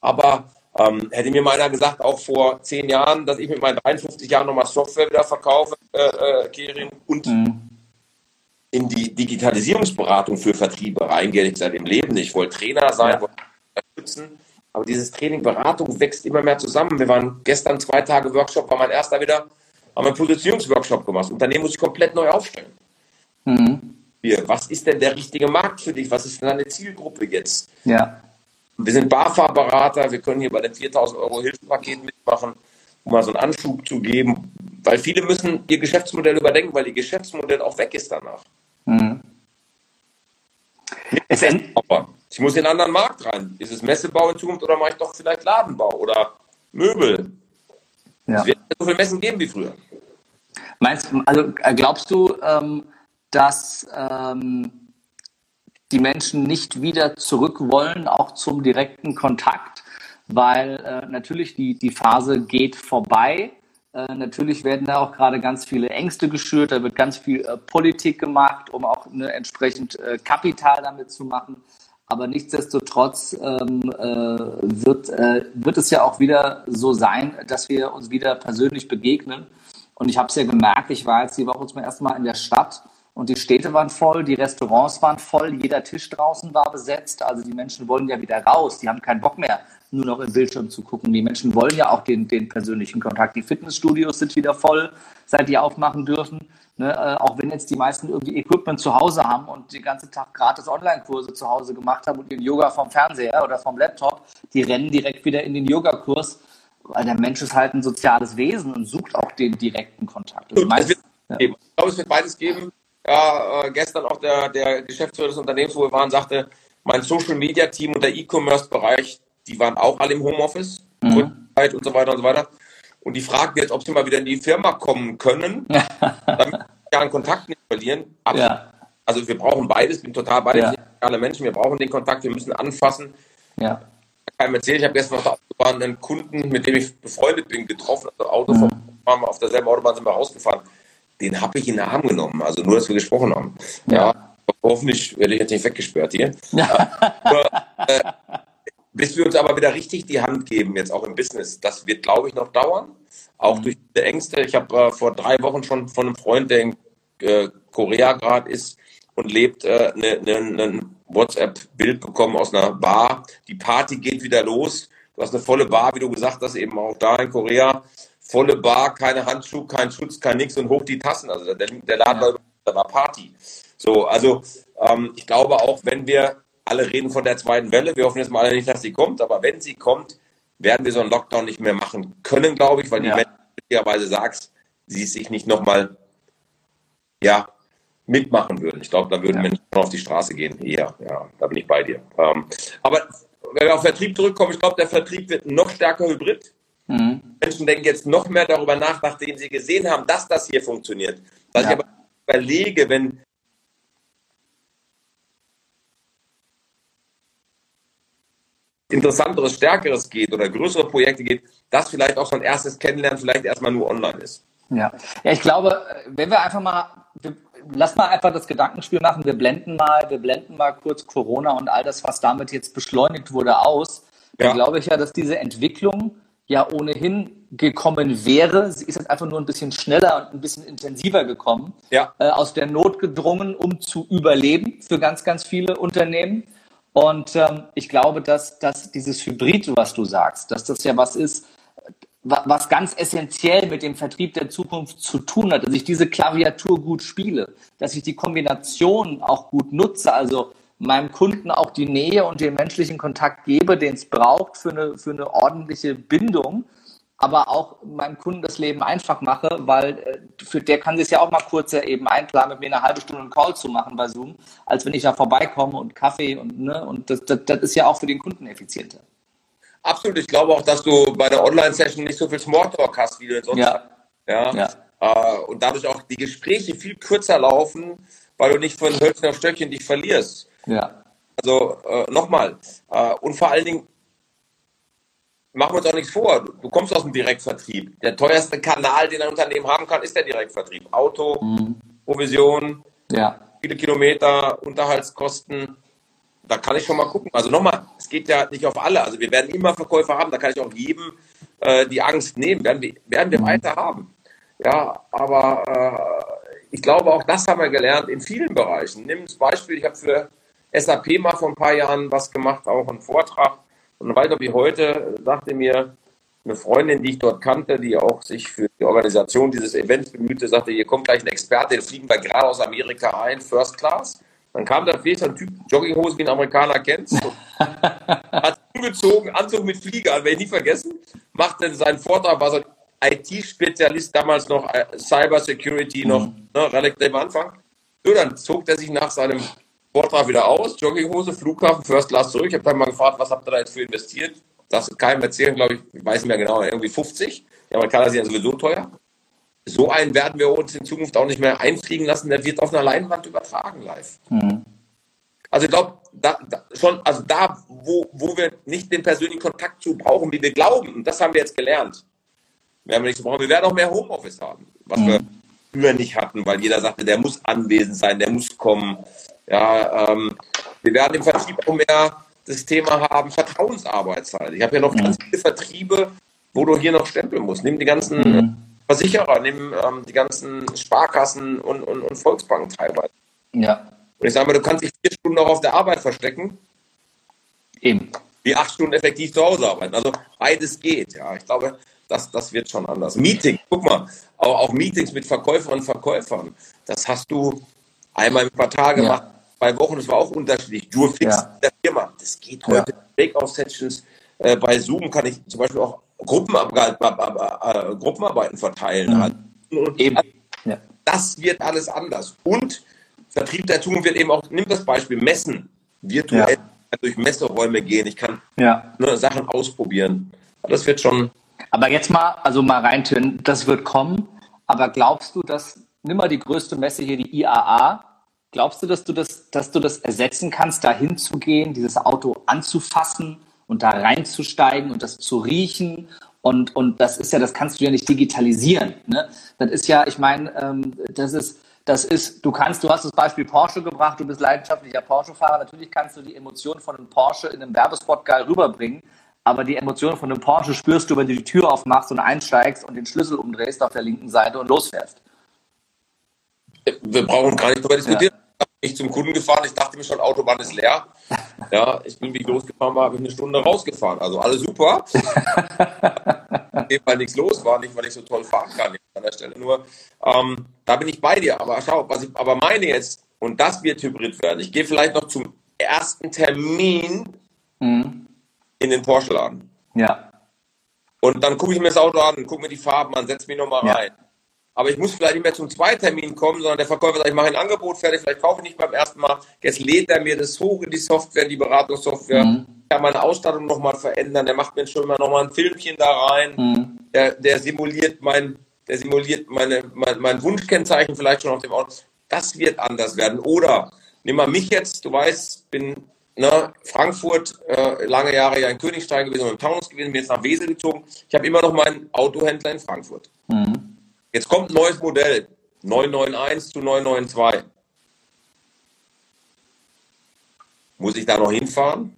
Aber ähm, hätte mir mal einer gesagt, auch vor zehn Jahren, dass ich mit meinen 53 Jahren nochmal Software wieder verkaufe, äh, äh, Kerin, und in die Digitalisierungsberatung für Vertriebe reingehe, ich seit im Leben nicht. Ich wollte Trainer sein, Ja. wollte unterstützen. Aber dieses Training, Beratung wächst immer mehr zusammen. Wir waren gestern zwei Tage Workshop, war mein erster wieder, haben einen Positionierungsworkshop gemacht. Das Unternehmen muss ich komplett neu aufstellen. Hier, was ist denn der richtige Markt für dich? Was ist denn deine Zielgruppe jetzt? Ja. Wir sind BAFA-Berater, wir können hier bei dem 4000 Euro Hilfspaket mitmachen, um mal so einen Anschub zu geben, weil viele müssen ihr Geschäftsmodell überdenken, weil ihr Geschäftsmodell auch weg ist danach. Es end, Aber ich muss in einen anderen Markt rein. Ist es Messebau in Zukunft oder mache ich doch vielleicht Ladenbau oder Möbel? ja. Es wird nicht so viele Messen geben wie früher. Meinst also äh, glaubst du, ähm, dass ähm, die Menschen nicht wieder zurück wollen, auch zum direkten Kontakt? Weil äh, natürlich die, die Phase geht vorbei. Äh, natürlich werden da auch gerade ganz viele Ängste geschürt, da wird ganz viel äh, Politik gemacht, um auch ne, entsprechend äh, Kapital damit zu machen. Aber nichtsdestotrotz ähm, äh, wird, äh, wird es ja auch wieder so sein, dass wir uns wieder persönlich begegnen. Und ich habe es ja gemerkt, ich war jetzt die Woche zum ersten Mal in der Stadt und die Städte waren voll, die Restaurants waren voll, jeder Tisch draußen war besetzt. Also die Menschen wollen ja wieder raus, die haben keinen Bock mehr, nur noch im Bildschirm zu gucken. Die Menschen wollen ja auch den, den persönlichen Kontakt. Die Fitnessstudios sind wieder voll, seit die aufmachen dürfen. Ne, äh, auch wenn jetzt die meisten irgendwie Equipment zu Hause haben und den ganzen Tag gratis Online-Kurse zu Hause gemacht haben und den Yoga vom Fernseher oder vom Laptop, die rennen direkt wieder in den Yogakurs, weil der Mensch ist halt ein soziales Wesen und sucht auch den direkten Kontakt. Also meist. Ich glaube, es wird beides geben. Ja, äh, gestern auch der, der Geschäftsführer des Unternehmens, wo wir waren, sagte, mein Social Media Team und der E-Commerce-Bereich, die waren auch alle im Homeoffice Zeit und so weiter und so weiter. Und die fragten jetzt, ob sie mal wieder in die Firma kommen können, <laughs> damit wir einen Kontakt nicht verlieren. Absolut. ja, Also wir brauchen beides, bin total beides. Ja. Alle Menschen, wir brauchen den Kontakt, wir müssen anfassen. ja, kann ich erzählen, ich habe gestern auf der Autobahn einen Kunden, mit dem ich befreundet bin, getroffen. Also Auto wir auf derselben Autobahn sind wir rausgefahren. Den habe ich in den Arm genommen. Also nur, dass wir gesprochen haben. Ja. Hoffentlich werde ich jetzt nicht weggesperrt hier. Aber, äh, bis wir uns aber wieder richtig die Hand geben, jetzt auch im Business, das wird, glaube ich, noch dauern. Auch durch die Ängste. Ich habe äh, vor drei Wochen schon von einem Freund, der in äh, Korea gerade ist und lebt, äh, ne, ne, ne WhatsApp-Bild bekommen aus einer Bar. Die Party geht wieder los. Du hast eine volle Bar, wie du gesagt hast, eben auch da in Korea. Volle Bar, keine Handschuhe, kein Schutz, kein nix und hoch die Tassen. Also der, der Laden war, da war Party. So, also ähm, ich glaube auch, wenn wir alle reden von der zweiten Welle, wir hoffen jetzt mal nicht, dass sie kommt, aber wenn sie kommt, werden wir so einen Lockdown nicht mehr machen können, glaube ich, weil ja. die Menschen möglicherweise sagst, sie sich nicht nochmal ja, mitmachen würden. Ich glaube, da würden ja. Menschen auf die Straße gehen. Ja, ja, da bin ich bei dir. Ähm, aber wenn wir auf Vertrieb zurückkommen, ich glaube, der Vertrieb wird noch stärker hybrid. Mhm. Menschen denken jetzt noch mehr darüber nach, nachdem sie gesehen haben, dass das hier funktioniert. Dass ja. ich aber überlege, wenn interessanteres, stärkeres geht oder größere Projekte geht, das vielleicht auch so ein erstes Kennenlernen vielleicht erstmal nur online ist. Ja, ja ich glaube, wenn wir einfach mal, wir, lass mal einfach das Gedankenspiel machen, wir blenden mal, wir blenden mal kurz Corona und all das, was damit jetzt beschleunigt wurde, aus. Ja. Dann glaube ich ja, dass diese Entwicklung ja ohnehin gekommen wäre. Sie ist jetzt einfach nur ein bisschen schneller und ein bisschen intensiver gekommen. Ja. Äh, aus der Not gedrungen, um zu überleben für ganz, ganz viele Unternehmen. Und ähm, ich glaube, dass, dass dieses Hybrid, was du sagst, dass das ja was ist, was ganz essentiell mit dem Vertrieb der Zukunft zu tun hat, dass ich diese Klaviatur gut spiele, dass ich die Kombination auch gut nutze, also meinem Kunden auch die Nähe und den menschlichen Kontakt gebe, den es braucht für eine, für eine ordentliche Bindung aber auch meinem Kunden das Leben einfach mache, weil äh, für der kann sich ja auch mal kurz eben einplanen, mit mir eine halbe Stunde einen Call zu machen bei Zoom, als wenn ich da vorbeikomme und Kaffee und ne, und das, das, das ist ja auch für den Kunden effizienter. Absolut, ich glaube auch, dass du bei der Online-Session nicht so viel Smalltalk hast, wie du sonst ja. hast. Ja. ja. Äh, und dadurch auch die Gespräche viel kürzer laufen, weil du nicht von Hölzchen auf Stöckchen dich verlierst. Ja. Also äh, nochmal. Äh, und vor allen Dingen, machen wir uns auch nichts vor. Du kommst aus dem Direktvertrieb. Der teuerste Kanal, den ein Unternehmen haben kann, ist der Direktvertrieb. Auto, mhm. Provision, ja. viele Kilometer, Unterhaltskosten. Da kann ich schon mal gucken. Also nochmal, es geht ja nicht auf alle. Also wir werden immer Verkäufer haben. Da kann ich auch jedem äh, die Angst nehmen. Werden wir, werden wir mhm. weiter haben. Ja, aber äh, ich glaube, auch das haben wir gelernt in vielen Bereichen. Nimm das Beispiel, ich habe für SAP mal vor ein paar Jahren was gemacht, auch einen Vortrag und weiter wie heute sagte mir eine Freundin, die ich dort kannte, die auch sich für die Organisation dieses Events bemühte, sagte, hier kommt gleich ein Experte, den fliegen wir gerade aus Amerika ein, First Class. Dann kam da fehlt ein Typ, Jogginghose, wie ein Amerikaner kennt, <laughs> hat umgezogen, Anzug mit Flieger, werde ich nie vergessen, machte seinen Vortrag, war so ein IT-Spezialist, damals noch äh, Cyber Security, noch mhm. ne, relativ am Anfang. So, dann zog er sich nach seinem Vortrag wieder aus, Jogginghose, Flughafen, First Class zurück. Ich habe dann mal gefragt, was habt ihr da jetzt für investiert? Das keinem erzählen, glaube ich, ich weiß nicht mehr genau, irgendwie 50. Die Amerikaner sind ja sowieso teuer. So einen werden wir uns in Zukunft auch nicht mehr einfliegen lassen, der wird auf einer Leinwand übertragen live. Mhm. Also ich glaube, da, da, schon, also da, wo, wo wir nicht den persönlichen Kontakt zu brauchen, wie wir glauben, und das haben wir jetzt gelernt, werden wir nicht so brauchen. Wir werden auch mehr Homeoffice haben, was mhm. wir früher nicht hatten, weil jeder sagte, der muss anwesend sein, der muss kommen. Ja, ähm, wir werden im Vertrieb auch mehr das Thema haben, Vertrauensarbeitszeit. Ich habe ja noch mhm. ganz viele Vertriebe, wo du hier noch stempeln musst. Nimm die ganzen mhm. Versicherer, nimm ähm, die ganzen Sparkassen und, und, und Volksbanken teilweise. Ja. Und ich sage mal, du kannst dich vier Stunden noch auf der Arbeit verstecken. Eben. Wie acht Stunden effektiv zu Hause arbeiten. Also beides geht. Ja, ich glaube, das, das wird schon anders. Meeting, guck mal, auch, auch Meetings mit Verkäuferinnen und Verkäufern, das hast du einmal im Quartal gemacht. Ja zwei Wochen, das war auch unterschiedlich. Durfix ja. der Firma. Das geht heute. Ja. Breakout-Sessions äh, bei Zoom kann ich zum Beispiel auch Gruppenarbeit, äh, Gruppenarbeiten verteilen. Mhm. Eben. Ja. Das wird alles anders. Und Vertrieb der Zukunft wird eben auch, nimm das Beispiel Messen, virtuell ja. durch Messeräume gehen. Ich kann ja. ne, Sachen ausprobieren. Das wird schon. Aber jetzt mal, also mal rein, das wird kommen. Aber glaubst du, dass, nimm mal die größte Messe hier, die IAA, Glaubst du, dass du das, dass du das ersetzen kannst, da hinzugehen, dieses Auto anzufassen und da reinzusteigen und das zu riechen? Und, und das ist ja, das kannst du ja nicht digitalisieren. Ne? Das ist ja, ich meine, ähm, das ist, das ist, du kannst, du hast das Beispiel Porsche gebracht, du bist leidenschaftlicher Porsche-Fahrer, natürlich kannst du die Emotionen von einem Porsche in einem Werbespot geil rüberbringen, aber die Emotionen von einem Porsche spürst du, wenn du die Tür aufmachst und einsteigst und den Schlüssel umdrehst auf der linken Seite und losfährst. Wir brauchen gar nicht darüber diskutieren. Ja ich zum Kunden gefahren. Ich dachte mir schon, Autobahn ist leer. Ja, ich bin, wie ich losgefahren war, habe ich eine Stunde rausgefahren. Also alles super. weil nichts los war, nicht weil ich so toll fahren kann an der Stelle. Nur, ähm, da bin ich bei dir. Aber schau, was ich aber meine jetzt, und das wird Hybrid werden. Ich gehe vielleicht noch zum ersten Termin mhm. in den Porsche-Laden. Ja. Und dann gucke ich mir das Auto an, gucke mir die Farben an, setze mich nochmal rein. Aber ich muss vielleicht nicht mehr zum Zweitermin kommen, sondern der Verkäufer sagt, ich mache ein Angebot fertig, vielleicht kaufe ich nicht beim ersten Mal. Jetzt lädt er mir das hoch in die Software, die Beratungssoftware. Mhm. Ich kann meine Ausstattung nochmal verändern. Der macht mir schon mal nochmal ein Filmchen da rein. Mhm. Der, der simuliert mein, der simuliert meine, mein, mein Wunschkennzeichen vielleicht schon auf dem Auto. Das wird anders werden. Oder nimm mal mich jetzt, du weißt, bin ne, Frankfurt, äh, lange Jahre ja in Königstein gewesen und im Taunus gewesen, bin jetzt nach Wesel gezogen. Ich habe immer noch meinen Autohändler in Frankfurt. Mhm. Jetzt kommt ein neues Modell, 991 zu 992. Muss ich da noch hinfahren?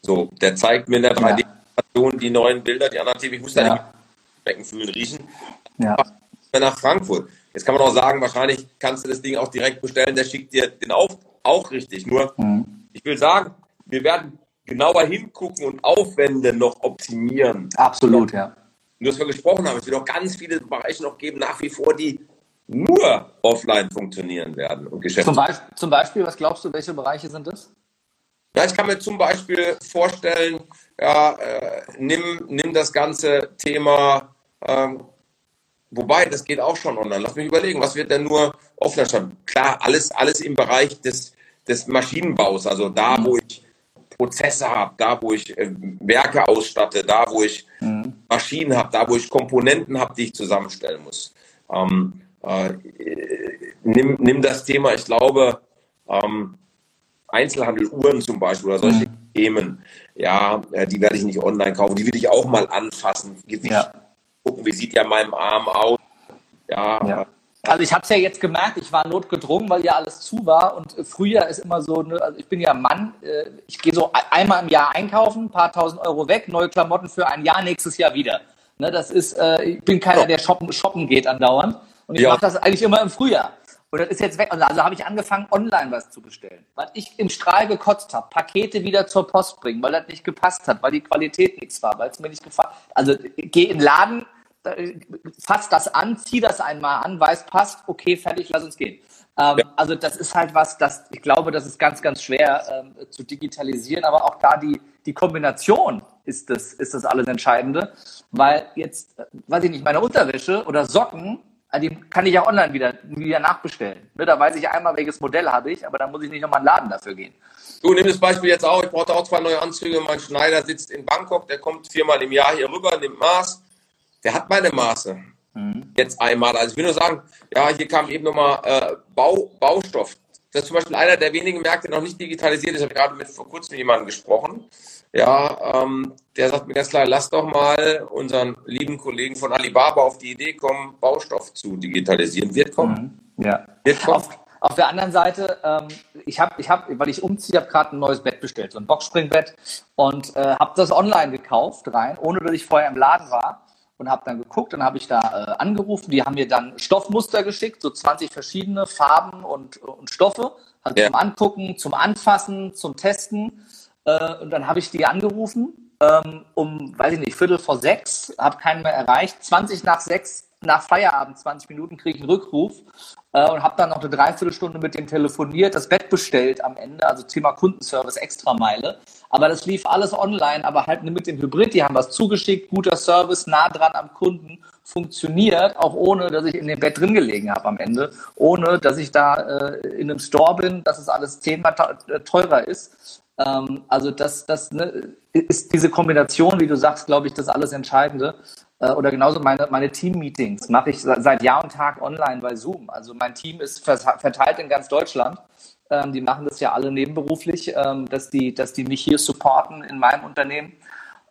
So, der zeigt mir in der 3D-Animation die neuen Bilder, die anderen. Ich muss da ja. schmecken, fühlen, riechen. Ja. Nach Frankfurt. Jetzt kann man auch sagen, wahrscheinlich kannst du das Ding auch direkt bestellen, der schickt dir den auf, auch richtig. Nur, mhm. ich will sagen, wir werden genauer hingucken und Aufwände noch optimieren. Absolut, ja und dass wir gesprochen haben, es wird auch ganz viele Bereiche noch geben, nach wie vor, die nur offline funktionieren werden und Geschäfte. Zum, Be zum Beispiel, was glaubst du, welche Bereiche sind das? Ja, ich kann mir zum Beispiel vorstellen, ja, äh, nimm, nimm das ganze Thema, ähm, wobei, das geht auch schon online. Lass mich überlegen, was wird denn nur offline statt? Klar, alles, alles im Bereich des, des Maschinenbaus, also da, wo ich Prozesse habe, da wo ich äh, Werke ausstatte, da wo ich mhm. Maschinen habe, da wo ich Komponenten habe, die ich zusammenstellen muss. Ähm, äh, nimm, nimm das Thema, ich glaube, ähm, Einzelhandel, Uhren zum Beispiel oder solche mhm. Themen, ja, äh, die werde ich nicht online kaufen, die will ich auch mal anfassen, Gewicht ja. gucken, wie sieht ja mein Arm aus. Ja, ja. Also ich habe es ja jetzt gemerkt, ich war notgedrungen, weil ja alles zu war und früher ist immer so, ne, also ich bin ja Mann, äh, ich gehe so einmal im Jahr einkaufen, ein paar tausend Euro weg, neue Klamotten für ein Jahr, nächstes Jahr wieder. Ne, das ist, äh, ich bin keiner, der shoppen, shoppen geht andauernd und ich ja. mache das eigentlich immer im Frühjahr. Und das ist jetzt weg. Also, also habe ich angefangen, online was zu bestellen. Weil ich im Strahl gekotzt habe, Pakete wieder zur Post bringen, weil das nicht gepasst hat, weil die Qualität nichts war, weil es mir nicht gefallen hat. Also geh in den Laden, fass das an, zieh das einmal an, weiß, passt, okay, fertig, lass uns gehen. Ähm, ja. Also das ist halt was, das ich glaube, das ist ganz, ganz schwer ähm, zu digitalisieren, aber auch da die, die Kombination ist das, ist das alles Entscheidende, weil jetzt, äh, weiß ich nicht, meine Unterwäsche oder Socken, äh, die kann ich ja online wieder, wieder nachbestellen. Ne, da weiß ich einmal, welches Modell habe ich, aber dann muss ich nicht nochmal in den Laden dafür gehen. Du nimm das Beispiel jetzt auch, ich brauchte auch zwei neue Anzüge, mein Schneider sitzt in Bangkok, der kommt viermal im Jahr hier rüber, nimmt Maß, der hat meine Maße. Mhm. Jetzt einmal. Also ich will nur sagen, ja, hier kam eben nochmal äh, Bau, Baustoff. Das ist zum Beispiel einer der wenigen Märkte, der noch nicht digitalisiert ist. Ich habe gerade mit vor kurzem mit jemandem gesprochen. Ja, ähm, der sagt mir ganz klar, lass doch mal unseren lieben Kollegen von Alibaba auf die Idee kommen, Baustoff zu digitalisieren. Wird kommen. Mhm. Ja. Wird kommen. Auf, auf der anderen Seite, ähm, ich habe, ich hab, weil ich umziehe, habe gerade ein neues Bett bestellt, so ein Boxspringbett und äh, habe das online gekauft rein, ohne dass ich vorher im Laden war und habe dann geguckt, dann habe ich da äh, angerufen, die haben mir dann Stoffmuster geschickt, so 20 verschiedene Farben und, und Stoffe, also ja. zum Angucken, zum Anfassen, zum Testen. Äh, und dann habe ich die angerufen ähm, um, weiß ich nicht, Viertel vor sechs, habe keinen mehr erreicht, 20 nach sechs nach Feierabend, 20 Minuten, kriege ich einen Rückruf äh, und habe dann noch eine Dreiviertelstunde mit dem telefoniert, das Bett bestellt am Ende, also Thema Kundenservice, Extrameile. Aber das lief alles online, aber halt mit dem Hybrid, die haben was zugeschickt, guter Service, nah dran am Kunden, funktioniert, auch ohne, dass ich in dem Bett drin gelegen habe am Ende, ohne, dass ich da äh, in einem Store bin, dass es alles zehnmal teurer ist. Ähm, also das, das ne, ist diese Kombination, wie du sagst, glaube ich, das alles Entscheidende. Äh, oder genauso meine, meine Team-Meetings mache ich seit Jahr und Tag online bei Zoom. Also mein Team ist verteilt in ganz Deutschland. Ähm, die machen das ja alle nebenberuflich, ähm, dass, die, dass die mich hier supporten in meinem Unternehmen.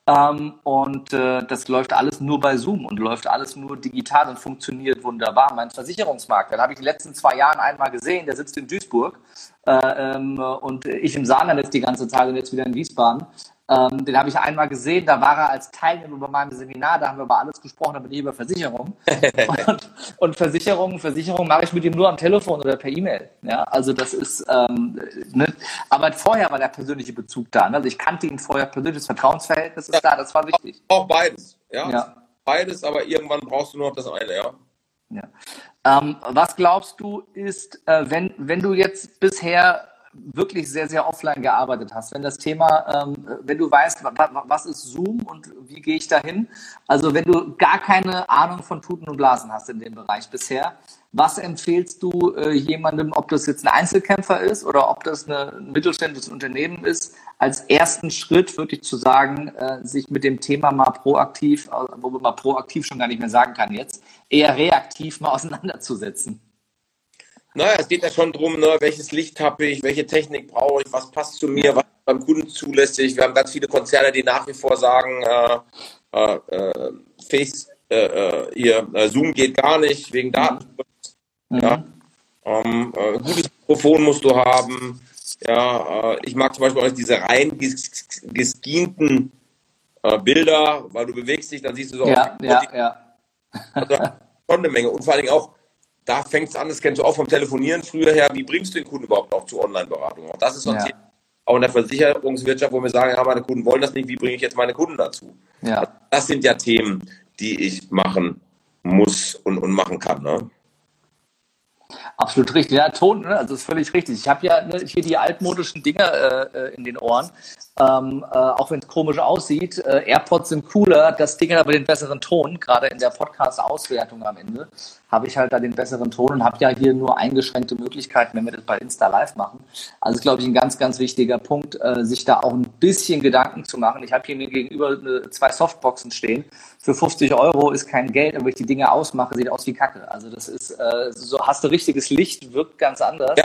Ähm, und äh, das läuft alles nur bei Zoom und läuft alles nur digital und funktioniert wunderbar. Mein Versicherungsmarkt, den habe ich die letzten zwei Jahre einmal gesehen, der sitzt in Duisburg äh, und ich im Saarland jetzt die ganze Zeit und jetzt wieder in Wiesbaden. Ähm, den habe ich einmal gesehen, da war er als Teilnehmer bei meinem Seminar, da haben wir über alles gesprochen, aber nicht über Versicherungen. <laughs> und, und Versicherungen, Versicherungen mache ich mit ihm nur am Telefon oder per E-Mail. Ja, also das ist, ähm, ne? aber vorher war der persönliche Bezug da. Ne? Also ich kannte ihn vorher persönlich, das Vertrauensverhältnis ist da, das war wichtig. Auch beides, ja. ja. Beides, aber irgendwann brauchst du nur noch das eine, ja. ja. Ähm, was glaubst du ist, äh, wenn, wenn du jetzt bisher wirklich sehr, sehr offline gearbeitet hast, wenn das Thema, ähm, wenn du weißt, was ist Zoom und wie gehe ich dahin, also wenn du gar keine Ahnung von Tuten und Blasen hast in dem Bereich bisher, was empfehlst du äh, jemandem, ob das jetzt ein Einzelkämpfer ist oder ob das eine, ein mittelständisches Unternehmen ist, als ersten Schritt wirklich zu sagen, äh, sich mit dem Thema mal proaktiv, äh, wo man mal proaktiv schon gar nicht mehr sagen kann jetzt, eher reaktiv mal <laughs> auseinanderzusetzen? Naja, es geht ja schon darum, ne, welches Licht habe ich, welche Technik brauche ich, was passt zu mir, was ist beim Kunden zulässig. Wir haben ganz viele Konzerne, die nach wie vor sagen, äh, äh, äh Face, äh, äh, hier, Zoom geht gar nicht wegen Datenschutz. Mhm. Ja. Ähm, gutes Mikrofon musst du haben. Ja, ich mag zum Beispiel auch diese rein geskinten Bilder, weil du bewegst dich, dann siehst du so ja. Ja, ja. Also, schon eine Menge. Und vor allen Dingen auch da fängt es an, das kennst du auch vom Telefonieren früher her, wie bringst du den Kunden überhaupt auch zur Online-Beratung? Auch das ist so ein ja. Thema, auch in der Versicherungswirtschaft, wo wir sagen, ja, meine Kunden wollen das nicht, wie bringe ich jetzt meine Kunden dazu? Ja. Das sind ja Themen, die ich machen muss und, und machen kann. Ne? Absolut richtig. Ja, Ton, ne? also ist völlig richtig. Ich habe ja ne, hier die altmodischen Dinger äh, äh, in den Ohren. Ähm, äh, auch wenn es komisch aussieht, äh, AirPods sind cooler, das Ding hat aber den besseren Ton, gerade in der Podcast-Auswertung am Ende habe ich halt da den besseren Ton und habe ja hier nur eingeschränkte Möglichkeiten, wenn wir das bei Insta Live machen. Also ist, glaube ich, ein ganz, ganz wichtiger Punkt, äh, sich da auch ein bisschen Gedanken zu machen. Ich habe hier mir gegenüber eine, zwei Softboxen stehen. Für 50 Euro ist kein Geld, aber wenn ich die Dinge ausmache, sieht aus wie Kacke. Also das ist, äh, so hast du richtiges Licht, wirkt ganz anders. Ja.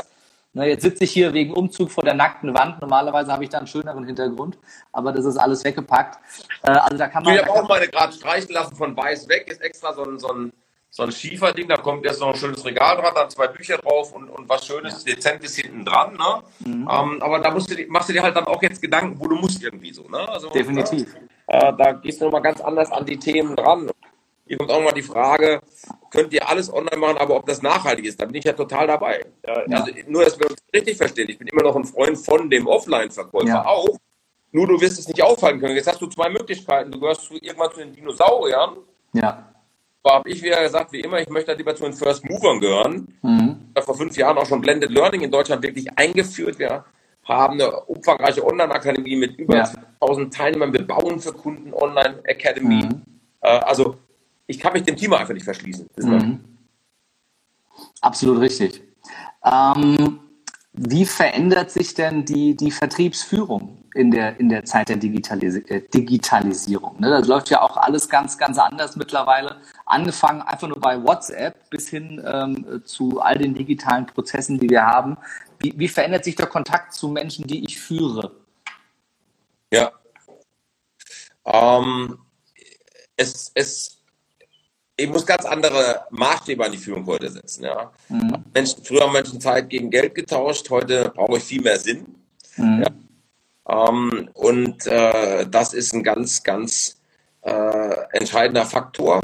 Na, jetzt sitze ich hier wegen Umzug vor der nackten Wand. Normalerweise habe ich da einen schöneren Hintergrund, aber das ist alles weggepackt. Äh, also da kann man. Ich habe auch meine gerade streichen lassen von weiß weg, ist extra so ein, so ein so ein Schieferding, da kommt erst noch ein schönes Regal dran, dann zwei Bücher drauf und, und was Schönes, ja. Dezentes hinten dran. Ne? Mhm. Ähm, aber da musst du, machst du dir halt dann auch jetzt Gedanken, wo du musst irgendwie so. Ne? Also, Definitiv. Äh, da gehst du nochmal ganz anders an die Themen dran. Hier kommt auch mal die Frage, könnt ihr alles online machen, aber ob das nachhaltig ist, da bin ich ja total dabei. Ja. Also nur, dass wir uns richtig verstehen, ich bin immer noch ein Freund von dem Offline-Verkäufer ja. auch, nur du wirst es nicht aufhalten können. Jetzt hast du zwei Möglichkeiten. Du gehörst irgendwann zu den Dinosauriern. Ja habe ich wieder gesagt, wie immer, ich möchte lieber zu den First Movern gehören. Mhm. Vor fünf Jahren auch schon Blended Learning in Deutschland wirklich eingeführt. Wir haben eine umfangreiche Online-Akademie mit über ja. 1000 Teilnehmern. Wir bauen für Kunden Online-Academy. Mhm. Äh, also ich kann mich dem Thema einfach nicht verschließen. Mhm. Absolut richtig. Ähm, wie verändert sich denn die, die Vertriebsführung in der, in der Zeit der Digitalis äh, Digitalisierung? Ne? Das läuft ja auch alles ganz, ganz anders mittlerweile. Angefangen einfach nur bei WhatsApp bis hin ähm, zu all den digitalen Prozessen, die wir haben. Wie, wie verändert sich der Kontakt zu Menschen, die ich führe? Ja. Ähm, es, es ich muss ganz andere Maßstäbe an die Führung heute setzen. Ja. Mhm. Menschen, früher haben Menschen Zeit gegen Geld getauscht, heute brauche ich viel mehr Sinn. Mhm. Ja. Ähm, und äh, das ist ein ganz, ganz äh, entscheidender Faktor.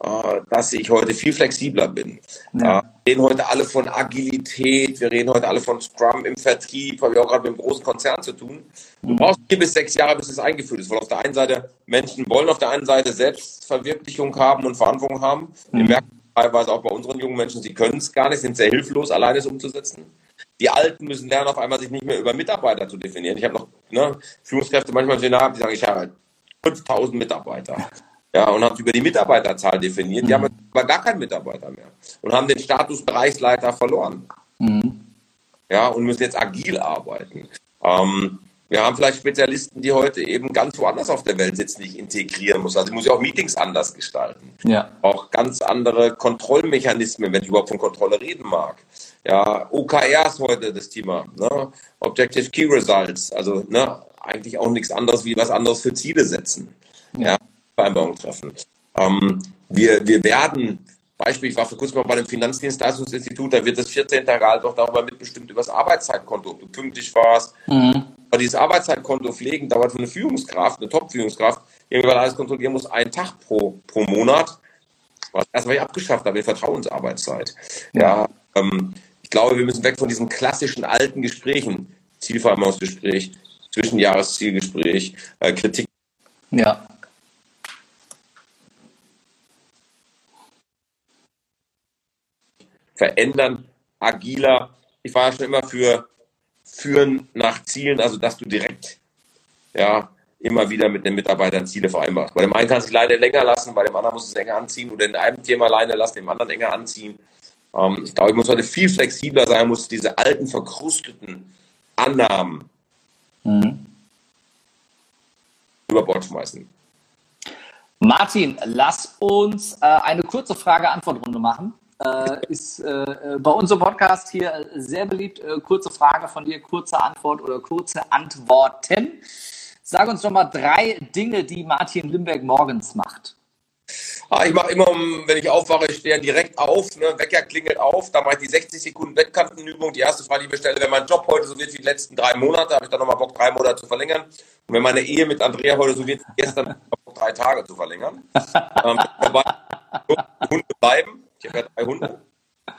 Äh, dass ich heute viel flexibler bin. Ja. Äh, wir reden heute alle von Agilität, wir reden heute alle von Scrum im Vertrieb, weil wir auch gerade mit einem großen Konzern zu tun. Du mhm. brauchst vier bis sechs Jahre, bis es eingeführt ist, weil auf der einen Seite Menschen wollen auf der einen Seite Selbstverwirklichung haben und Verantwortung haben. Wir mhm. merken teilweise auch bei unseren jungen Menschen, sie können es gar nicht, sind sehr hilflos, alleine es umzusetzen. Die Alten müssen lernen, auf einmal sich nicht mehr über Mitarbeiter zu definieren. Ich habe noch ne, Führungskräfte manchmal, die sagen, ich habe 5000 Mitarbeiter ja, und haben über die Mitarbeiterzahl definiert. Die mhm. haben aber gar keinen Mitarbeiter mehr und haben den Status Bereichsleiter verloren. Mhm. Ja, und müssen jetzt agil arbeiten. Ähm, wir haben vielleicht Spezialisten, die heute eben ganz woanders auf der Welt sitzen, die ich integrieren muss. Also ich muss ja auch Meetings anders gestalten. Ja. Auch ganz andere Kontrollmechanismen, wenn ich überhaupt von Kontrolle reden mag. Ja, OKR ist heute das Thema. Ne? Objective Key Results. Also ne, eigentlich auch nichts anderes wie was anderes für Ziele setzen. Ja. ja. Vereinbarung treffen. Ähm, wir, wir werden, Beispiel, ich war vor kurzem mal bei dem Finanzdienstleistungsinstitut, da wird das 14. Gehalt doch darüber mitbestimmt, über das Arbeitszeitkonto, ob du pünktlich warst, mhm. Aber dieses Arbeitszeitkonto pflegen dauert für eine Führungskraft, eine Top-Führungskraft, die irgendwann alles kontrollieren muss, einen Tag pro, pro Monat. Was erstmal ich abgeschafft habe, die Vertrauensarbeitszeit. Ja, ähm, ich glaube, wir müssen weg von diesen klassischen alten Gesprächen, Zielvereinbarungsgespräch, Zwischenjahreszielgespräch, äh, Kritik. Ja. Verändern, agiler. Ich war ja schon immer für Führen nach Zielen, also dass du direkt ja, immer wieder mit den Mitarbeitern Ziele vereinbarst. Bei dem einen kannst du leider länger lassen, bei dem anderen musst du es enger anziehen oder in einem Thema alleine lassen, dem anderen enger anziehen. Ähm, ich glaube, ich muss heute viel flexibler sein, muss diese alten, verkrusteten Annahmen mhm. über Bord schmeißen. Martin, lass uns äh, eine kurze Frage-Antwort-Runde machen. Äh, ist äh, bei unserem Podcast hier sehr beliebt. Äh, kurze Frage von dir, kurze Antwort oder kurze Antworten. Sag uns doch mal drei Dinge, die Martin Limberg morgens macht. Ah, ich mache immer, wenn ich aufwache, ich stehe direkt auf, ne, Wecker klingelt auf, dann mache ich die 60 Sekunden Wettkantenübung. Die erste Frage, die ich mir stelle, wenn mein Job heute so wird wie die letzten drei Monate, habe ich dann nochmal Bock, drei Monate zu verlängern. Und wenn meine Ehe mit Andrea heute so wird wie gestern, habe ich Bock, drei Tage zu verlängern. ähm, <laughs> dabei Hunde bleiben. Ich habe ja drei Hunde.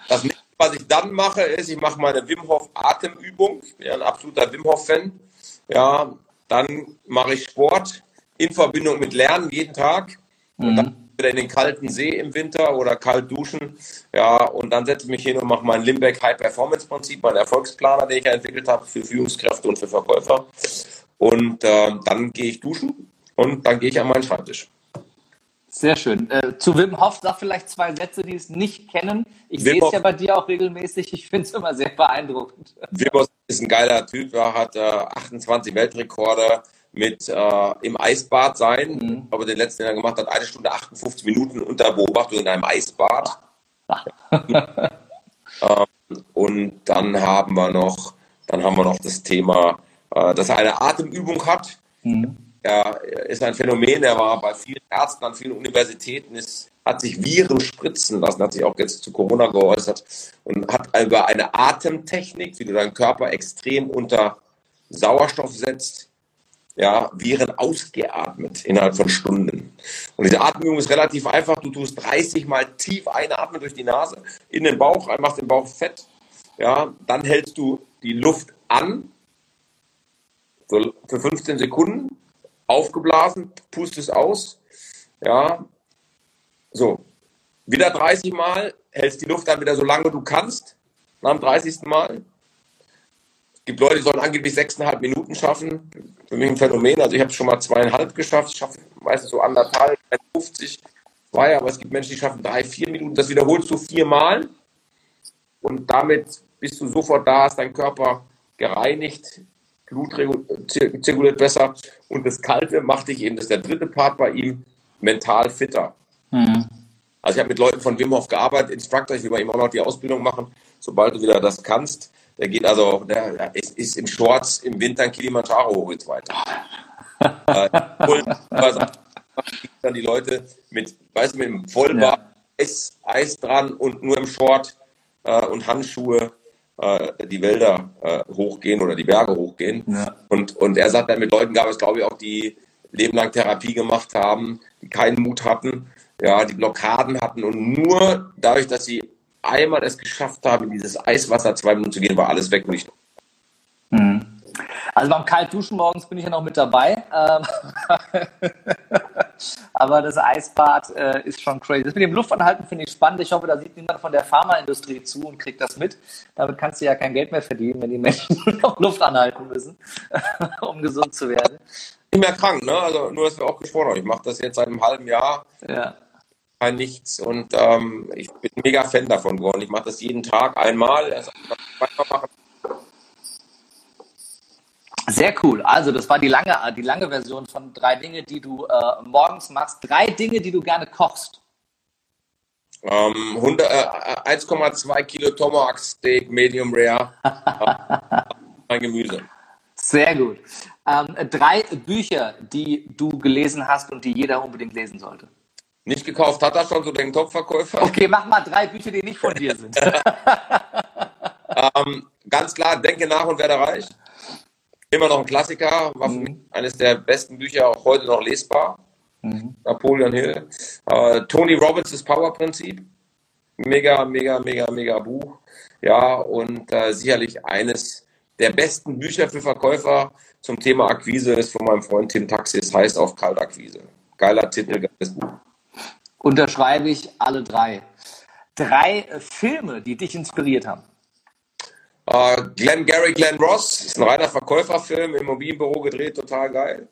Das nächste, was ich dann mache, ist, ich mache meine Wim Hof Atemübung. Ich bin ja ein absoluter Wim Hof Fan. Ja, dann mache ich Sport in Verbindung mit Lernen jeden Tag. Und dann mhm. wieder in den kalten See im Winter oder kalt duschen. Ja, und dann setze ich mich hin und mache mein Limbeck High Performance Prinzip, meinen Erfolgsplaner, den ich ja entwickelt habe für Führungskräfte und für Verkäufer. Und äh, dann gehe ich duschen und dann gehe ich an meinen Schreibtisch. Sehr schön. Äh, zu Wim Hof, sag vielleicht zwei Sätze, die es nicht kennen. Ich sehe es ja bei dir auch regelmäßig. Ich finde es immer sehr beeindruckend. Wim Hof ist ein geiler Typ. Er hat äh, 28 Weltrekorde mit äh, im Eisbad sein. Mhm. Aber den letzten, den er gemacht hat, eine Stunde 58 Minuten unter Beobachtung in einem Eisbad. <laughs> ähm, und dann haben wir noch, dann haben wir noch das Thema, äh, dass er eine Atemübung hat. Mhm er ist ein Phänomen, er war bei vielen Ärzten an vielen Universitäten, ist, hat sich Viren spritzen lassen, hat sich auch jetzt zu Corona geäußert und hat über eine Atemtechnik, wie du deinen Körper extrem unter Sauerstoff setzt, ja, Viren ausgeatmet innerhalb von Stunden. Und diese Atmung ist relativ einfach. Du tust 30 Mal tief einatmen durch die Nase in den Bauch, machst den Bauch fett. Ja, dann hältst du die Luft an für 15 Sekunden aufgeblasen, pustest aus, ja, so, wieder 30 Mal, hältst die Luft dann wieder so lange du kannst, nach dem 30. Mal. Es gibt Leute, die sollen angeblich 6,5 Minuten schaffen. Für mich ein Phänomen. Also ich habe schon mal zweieinhalb geschafft. Ich schaffe meistens so anderthalb, 50, zwei, aber es gibt Menschen, die schaffen drei, vier Minuten. Das wiederholst du viermal und damit bist du sofort da, hast dein Körper gereinigt, Blut zirkuliert besser und das Kalte macht dich eben, das ist der dritte Part bei ihm, mental fitter. Mhm. Also ich habe mit Leuten von Wim Hof gearbeitet, Instructor, ich will bei ihm auch noch die Ausbildung machen, sobald du wieder das kannst. Der geht also, der ist, ist im Shorts im Winter in Kilimanjaro hoch jetzt weiter. <laughs> äh, dann die Leute mit, weißt du, mit einem Vollbart, ja. Eis, Eis dran und nur im Short äh, und Handschuhe äh, die Wälder äh, hochgehen oder die Berge hochgehen. Ja. Und, und er sagt dann, mit Leuten gab es, glaube ich, auch die lebenlang Therapie gemacht haben, die keinen Mut hatten, ja, die Blockaden hatten und nur dadurch, dass sie einmal es geschafft haben, in dieses Eiswasser zwei Minuten zu gehen, war alles weg und ich. Mhm. Also beim Kaltduschen morgens bin ich ja noch mit dabei. Ähm, <laughs> aber das Eisbad äh, ist schon crazy. Das mit dem Luftanhalten finde ich spannend. Ich hoffe, da sieht niemand von der Pharmaindustrie zu und kriegt das mit. Damit kannst du ja kein Geld mehr verdienen, wenn die Menschen <laughs> noch Luft anhalten müssen, <laughs> um gesund zu werden. Nicht mehr krank, ne? Also nur, dass wir auch gesprochen haben. Ich mache das jetzt seit einem halben Jahr. Ja. Kein nichts. Und ähm, ich bin mega Fan davon geworden. Ich mache das jeden Tag einmal. Also, sehr cool. Also das war die lange, die lange Version von drei Dinge, die du äh, morgens machst. Drei Dinge, die du gerne kochst. Ähm, äh, 1,2 Kilo Tomahawk Steak, Medium Rare. <laughs> mein Gemüse. Sehr gut. Ähm, drei Bücher, die du gelesen hast und die jeder unbedingt lesen sollte. Nicht gekauft hat er schon so den Topverkäufer. Okay, mach mal drei Bücher, die nicht von dir sind. <laughs> ähm, ganz klar, denke nach und werde reich. Immer noch ein Klassiker, war für mich eines der besten Bücher, auch heute noch lesbar. Napoleon Hill. Äh, Tony Robbins' Power-Prinzip. Mega, mega, mega, mega Buch. Ja, und äh, sicherlich eines der besten Bücher für Verkäufer zum Thema Akquise ist von meinem Freund Tim Taxis, heißt auf Kaltakquise. Geiler Titel, geiles Buch. Unterschreibe ich alle drei. Drei Filme, die dich inspiriert haben. Äh, Glenn Gary, Glenn Ross, ist ein reiner Verkäuferfilm, im Immobilienbüro gedreht, total geil.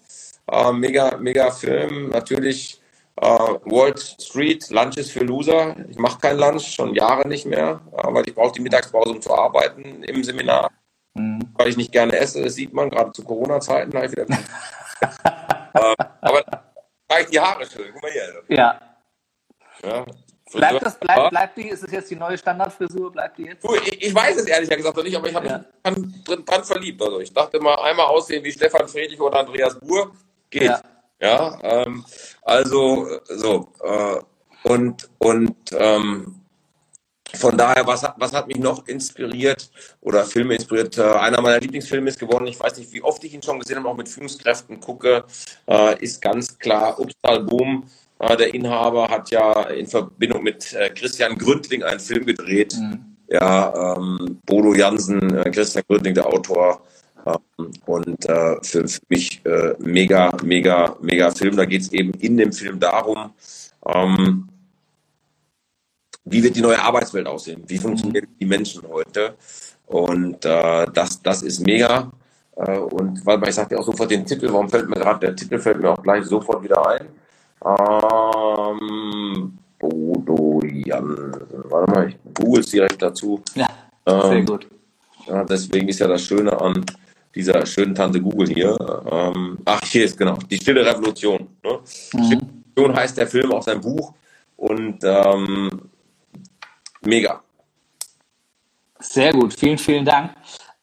Äh, mega, mega Film. Natürlich äh, Wall Street, Lunches für Loser. Ich mache kein Lunch, schon Jahre nicht mehr, weil ich brauche die Mittagspause, um zu arbeiten im Seminar. Mhm. Weil ich nicht gerne esse, das sieht man, gerade zu Corona-Zeiten. <laughs> äh, aber da ich die Haare schön, guck mal hier. Ja. ja. Bleibt das, bleibt, bleibt die, ist es jetzt die neue Standardfrisur, bleibt die jetzt? Du, ich, ich, weiß es ehrlich gesagt noch nicht, aber ich habe ja. mich dran, dran, verliebt. Also ich dachte mal, einmal aussehen wie Stefan Friedrich oder Andreas Buhr, geht. Ja, ja ähm, also so. Äh, und und ähm, von daher, was, was hat mich noch inspiriert oder Filme inspiriert? Äh, einer meiner Lieblingsfilme ist geworden, ich weiß nicht, wie oft ich ihn schon gesehen habe, auch mit Führungskräften gucke, äh, ist ganz klar Upsal Boom der Inhaber hat ja in Verbindung mit äh, Christian Gründling einen Film gedreht. Mhm. Ja, ähm, Bodo Jansen, äh, Christian Gründling, der Autor. Ähm, und äh, für, für, mich äh, mega, mega, mega Film. Da geht es eben in dem Film darum, ähm, wie wird die neue Arbeitswelt aussehen? Wie funktionieren mhm. die Menschen heute? Und äh, das, das ist mega. und weil ich sagte auch sofort den Titel, warum fällt mir gerade der Titel fällt mir auch gleich sofort wieder ein. Ähm, Bodo Jan. Warte mal, ich google es direkt dazu. Ja, sehr ähm, gut. Ja, deswegen ist ja das Schöne an dieser schönen Tante Google hier. Ähm, ach, hier ist genau, die Stille Revolution. Ne? Mhm. Stille Revolution heißt der Film, auch sein Buch. Und ähm, mega. Sehr gut, vielen, vielen Dank.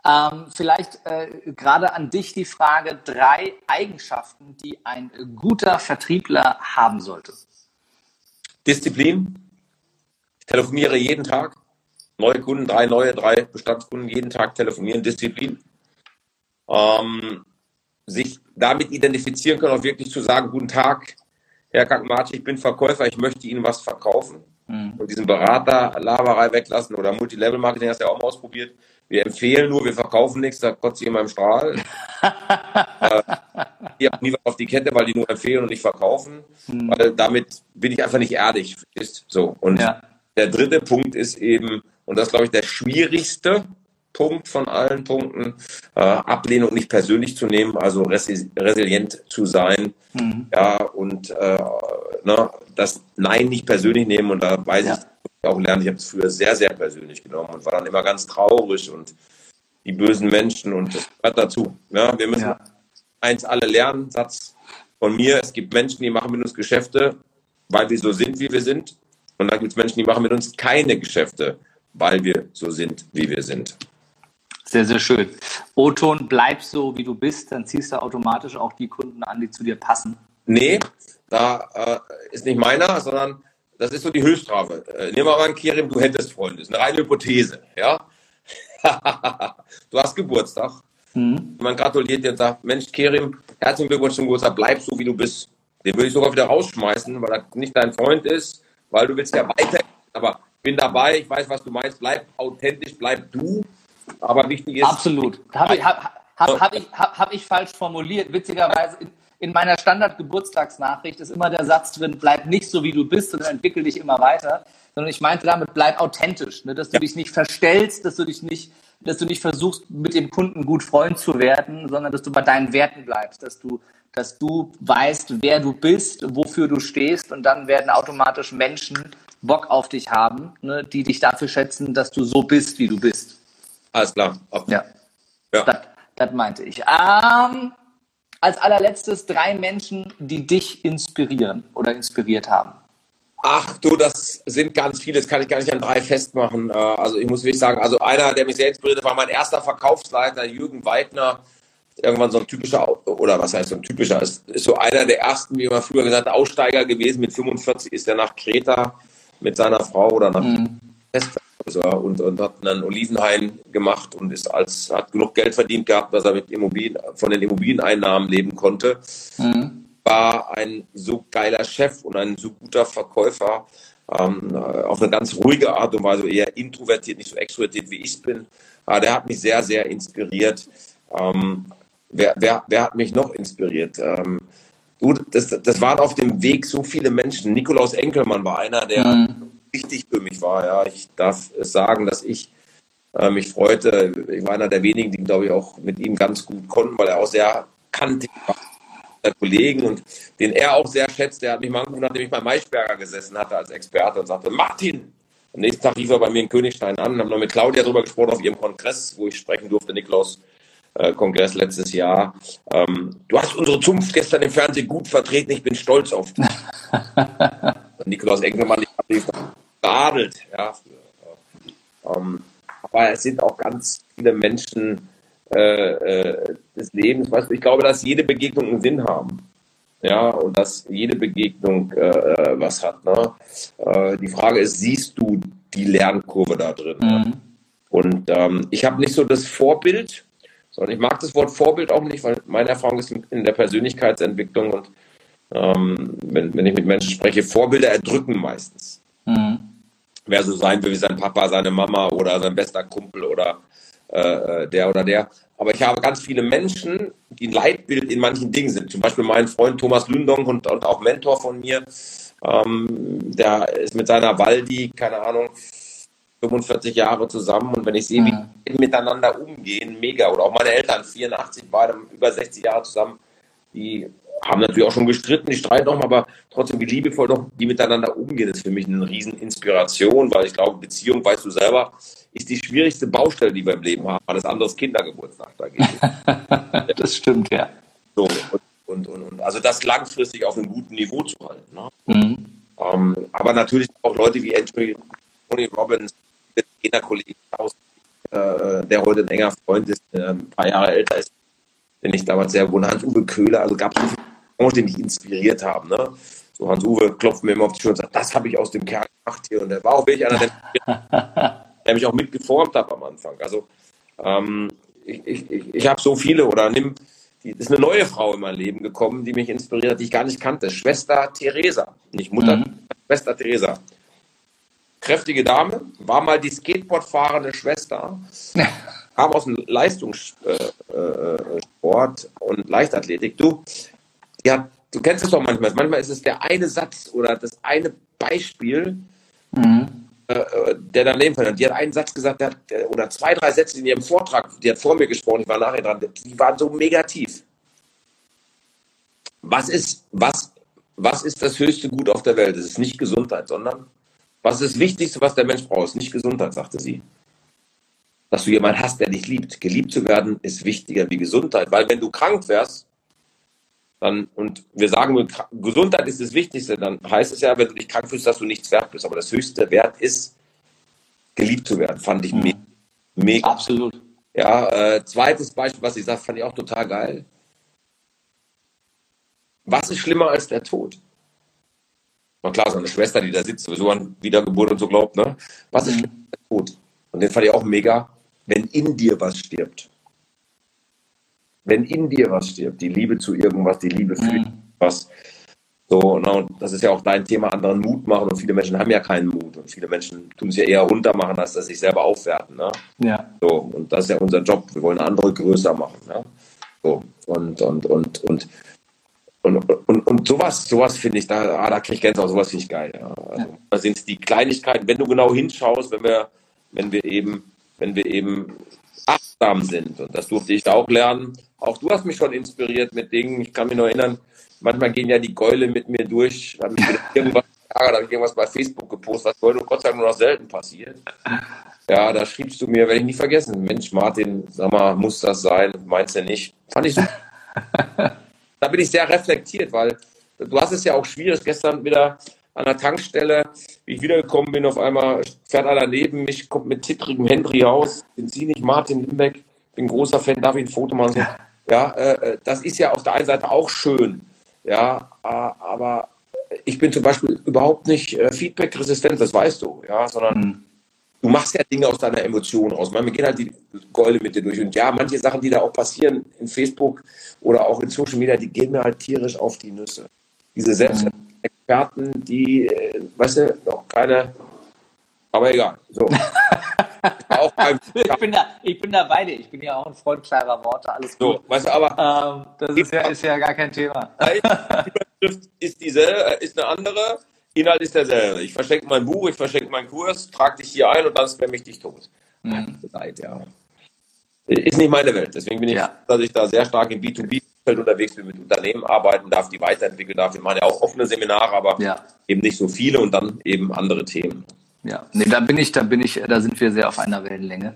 Ähm, vielleicht äh, gerade an dich die Frage, drei Eigenschaften, die ein guter Vertriebler haben sollte. Disziplin. Ich telefoniere jeden Tag. Neue Kunden, drei neue, drei Bestandskunden, jeden Tag telefonieren. Disziplin. Ähm, sich damit identifizieren können, auch wirklich zu sagen, guten Tag, Herr Kackmarch, ich bin Verkäufer, ich möchte Ihnen was verkaufen. Mhm. Und diesen Berater, Laberei weglassen oder Multilevel-Marketing, hast du ja auch mal ausprobiert wir empfehlen nur, wir verkaufen nichts, da kotzt jemand im Strahl. <laughs> äh, die haben nie was auf die Kette, weil die nur empfehlen und nicht verkaufen. Hm. Weil damit bin ich einfach nicht ehrlich. Ist so. Und ja. der dritte Punkt ist eben, und das ist, glaube ich, der schwierigste Punkt von allen Punkten, äh, Ablehnung nicht persönlich zu nehmen, also resi resilient zu sein. Mhm. Ja, und äh, ne, das Nein nicht persönlich nehmen. Und da weiß ja. ich, auch lernen. Ich habe es früher sehr, sehr persönlich genommen und war dann immer ganz traurig und die bösen Menschen und das gehört dazu. Ja, wir müssen ja. eins alle lernen, Satz von mir, es gibt Menschen, die machen mit uns Geschäfte, weil wir so sind, wie wir sind. Und dann gibt es Menschen, die machen mit uns keine Geschäfte, weil wir so sind, wie wir sind. Sehr, sehr schön. O-Ton, bleib so, wie du bist, dann ziehst du automatisch auch die Kunden an, die zu dir passen. Nee, da äh, ist nicht meiner, sondern das ist so die Höchststrafe. Äh, nehmen wir mal an, Kerim, du hättest Freunde. Das ist eine reine Hypothese. Ja? <laughs> du hast Geburtstag. Mhm. Man gratuliert dir und sagt, Mensch, Kerim, herzlichen Glückwunsch zum Geburtstag, bleib so, wie du bist. Den würde ich sogar wieder rausschmeißen, weil er nicht dein Freund ist, weil du willst ja weiter. Aber bin dabei, ich weiß, was du meinst, bleib authentisch, bleib du. Aber wichtig ist... Absolut. Habe ich, hab, hab, hab ich, hab, hab ich falsch formuliert. Witzigerweise in meiner Standard-Geburtstagsnachricht ist immer der Satz drin, bleib nicht so, wie du bist, sondern entwickel dich immer weiter. Sondern ich meinte damit, bleib authentisch, ne? dass du ja. dich nicht verstellst, dass du dich nicht, dass du nicht versuchst, mit dem Kunden gut Freund zu werden, sondern dass du bei deinen Werten bleibst, dass du, dass du weißt, wer du bist, wofür du stehst und dann werden automatisch Menschen Bock auf dich haben, ne? die dich dafür schätzen, dass du so bist, wie du bist. Alles klar. Ja. ja. Das, das meinte ich. Ähm, als allerletztes drei Menschen, die dich inspirieren oder inspiriert haben. Ach du, das sind ganz viele, das kann ich gar nicht an drei festmachen. Äh, also ich muss wirklich sagen, also einer, der mich sehr inspiriert hat, war mein erster Verkaufsleiter, Jürgen Weidner. Irgendwann so ein typischer, oder was heißt so ein typischer, ist, ist so einer der ersten, wie man früher gesagt hat, Aussteiger gewesen. Mit 45 ist er nach Kreta mit seiner Frau oder nach mhm. Und, und hat einen Olivenhain gemacht und ist als, hat genug Geld verdient gehabt, dass er mit Immobilien, von den Immobilieneinnahmen leben konnte. Mhm. War ein so geiler Chef und ein so guter Verkäufer, ähm, auf eine ganz ruhige Art und Weise, eher introvertiert, nicht so extrovertiert wie ich bin. Aber der hat mich sehr, sehr inspiriert. Ähm, wer, wer, wer hat mich noch inspiriert? Ähm, gut, das, das waren auf dem Weg so viele Menschen. Nikolaus Enkelmann war einer, der mhm. Wichtig für mich war. Ja, ich darf sagen, dass ich äh, mich freute. Ich war einer der wenigen, die, glaube ich, auch mit ihm ganz gut konnten, weil er auch sehr kantig war Kollegen und den er auch sehr schätzt. Der hat mich mal angerufen, nachdem ich bei Maischberger gesessen hatte als Experte und sagte, Martin! Am nächsten Tag rief er bei mir in Königstein an, haben noch mit Claudia darüber gesprochen auf ihrem Kongress, wo ich sprechen durfte, Niklaus äh, Kongress letztes Jahr. Ähm, du hast unsere Zunft gestern im Fernsehen gut vertreten, ich bin stolz auf dich. <laughs> Nikolaus Engelmann, ich habe geadelt. Ja. Ähm, aber es sind auch ganz viele Menschen, äh, äh, des Lebens. Weißt du, ich glaube, dass jede Begegnung einen Sinn haben. Ja, und dass jede Begegnung äh, äh, was hat. Ne? Äh, die Frage ist, siehst du die Lernkurve da drin? Mhm. Und ähm, ich habe nicht so das Vorbild, sondern ich mag das Wort Vorbild auch nicht, weil meine Erfahrung ist in der Persönlichkeitsentwicklung und ähm, wenn, wenn ich mit Menschen spreche, Vorbilder erdrücken meistens. Wer so sein will wie sein Papa, seine Mama oder sein bester Kumpel oder äh, der oder der. Aber ich habe ganz viele Menschen, die ein Leitbild in manchen Dingen sind. Zum Beispiel mein Freund Thomas Lündong und, und auch Mentor von mir. Ähm, der ist mit seiner Waldi, keine Ahnung, 45 Jahre zusammen und wenn ich sehe, wie mhm. die miteinander umgehen, mega. Oder auch meine Eltern, 84, beide über 60 Jahre zusammen, die haben natürlich auch schon gestritten, die streiten auch aber trotzdem, wie liebevoll doch die miteinander umgehen, ist für mich eine riesen Inspiration, weil ich glaube, Beziehung, weißt du selber, ist die schwierigste Baustelle, die wir im Leben haben. Alles andere ist Kindergeburtstag dagegen. <laughs> das stimmt, ja. So, und, und, und, und, also das langfristig auf einem guten Niveau zu halten. Ne? Mhm. Ähm, aber natürlich auch Leute wie Anthony Tony Robbins, der Trainerkollege aus, äh, der heute ein enger Freund ist, äh, ein paar Jahre älter ist, den ich damals sehr wohne, Hans-Uwe Köhler, also gab es so viele Menschen, die mich inspiriert haben. Ne? So Hans-Uwe klopft mir immer auf die Schulter und sagt, das habe ich aus dem Kerl gemacht hier. Und der war auch wirklich einer, der <laughs> der mich auch mitgeformt hat am Anfang. Also ähm, ich, ich, ich habe so viele oder nimm, die, ist eine neue Frau in mein Leben gekommen, die mich inspiriert hat, die ich gar nicht kannte. Schwester Theresa, nicht Mutter, mhm. Schwester Theresa. Kräftige Dame, war mal die Skateboardfahrende Schwester, <laughs> kam aus dem Leistungssport äh, äh, und Leichtathletik. Du, hat, du kennst es doch manchmal. Manchmal ist es der eine Satz oder das eine Beispiel, mhm äh, der daneben stand. Die hat einen Satz gesagt, hat, oder zwei, drei Sätze in ihrem Vortrag, die hat vor mir gesprochen, ich war nachher dran, die waren so negativ. Was ist, was, was ist das höchste Gut auf der Welt? Es ist nicht Gesundheit, sondern was ist das Wichtigste, was der Mensch braucht? Es ist nicht Gesundheit, sagte sie. Dass du jemanden hast, der dich liebt. Geliebt zu werden ist wichtiger wie Gesundheit, weil wenn du krank wärst, dann, und wir sagen, Gesundheit ist das Wichtigste, dann heißt es ja, wenn du dich krank fühlst, dass du nichts wert bist. Aber das höchste Wert ist, geliebt zu werden. Fand ich mhm. mega. mega. Absolut. Ja, äh, zweites Beispiel, was ich sage, fand ich auch total geil. Was ist schlimmer als der Tod? Na klar, so eine Schwester, die da sitzt, sowieso an Wiedergeburt und so glaubt, ne? Was ist mhm. schlimmer als der Tod? Und den fand ich auch mega, wenn in dir was stirbt wenn in dir was stirbt, die Liebe zu irgendwas, die Liebe für mhm. was. So, na, und das ist ja auch dein Thema, anderen Mut machen. Und viele Menschen haben ja keinen Mut. Und viele Menschen tun es ja eher runtermachen, als dass sie sich selber aufwerten. Ne? Ja. So, und das ist ja unser Job. Wir wollen andere größer machen. Ne? So, und, und, und, und, und, und, und sowas, sowas finde ich, da, ah, da kriege ich Gänsehaut, sowas finde ich geil. Ja. Also, ja. Da sind es die Kleinigkeiten, wenn du genau hinschaust, wenn wir, wenn wir eben, wenn wir eben achtsam sind. Und das durfte ich auch lernen. Auch du hast mich schon inspiriert mit Dingen. Ich kann mich nur erinnern, manchmal gehen ja die Gäule mit mir durch. Da habe ich <laughs> irgendwas, da habe ich irgendwas bei Facebook gepostet, was heute Gott sei Dank nur noch selten passiert. Ja, da schriebst du mir, werde ich nicht vergessen, Mensch, Martin, sag mal, muss das sein? Meinst du nicht? Fand ich so. <laughs> da bin ich sehr reflektiert, weil du hast es ja auch schwierig. Gestern wieder an der Tankstelle, wie ich wiedergekommen bin, auf einmal fährt einer neben mich, kommt mit zittrigem Henry raus. Sind Sie nicht Martin Limbeck? Bin großer Fan, darf ich ein Foto machen? Ja. Ja, äh, äh, das ist ja auf der einen Seite auch schön. Ja, äh, aber ich bin zum Beispiel überhaupt nicht äh, feedback-resistent, das weißt du, ja, sondern mhm. du machst ja Dinge aus deiner Emotion raus. Man, wir gehen halt die Keule mit dir durch. Und ja, manche Sachen, die da auch passieren in Facebook oder auch in Social Media, die gehen mir halt tierisch auf die Nüsse. Diese Selbstexperten, die, äh, weißt du, noch keine, aber egal. So. <laughs> ich, bin da, ich bin da bei dir. Ich bin ja auch ein Freund klarer Worte. Alles gut. So, weißt du, aber ähm, das ist ja, ist ja gar kein Thema. <laughs> ist diese, ist eine andere. Inhalt ist derselbe. Ich verschenke mein Buch, ich verschenke meinen Kurs, trage dich hier ein und dann spamme ich dich tot. Mhm. Leid, ja. Ist nicht meine Welt. Deswegen bin ich, ja. dass ich da sehr stark im B2B-Feld unterwegs bin, mit Unternehmen arbeiten darf, die weiterentwickeln darf. Wir machen ja auch offene Seminare, aber ja. eben nicht so viele und dann eben andere Themen. Ja, nee, da bin ich, da bin ich, da sind wir sehr auf einer Wellenlänge,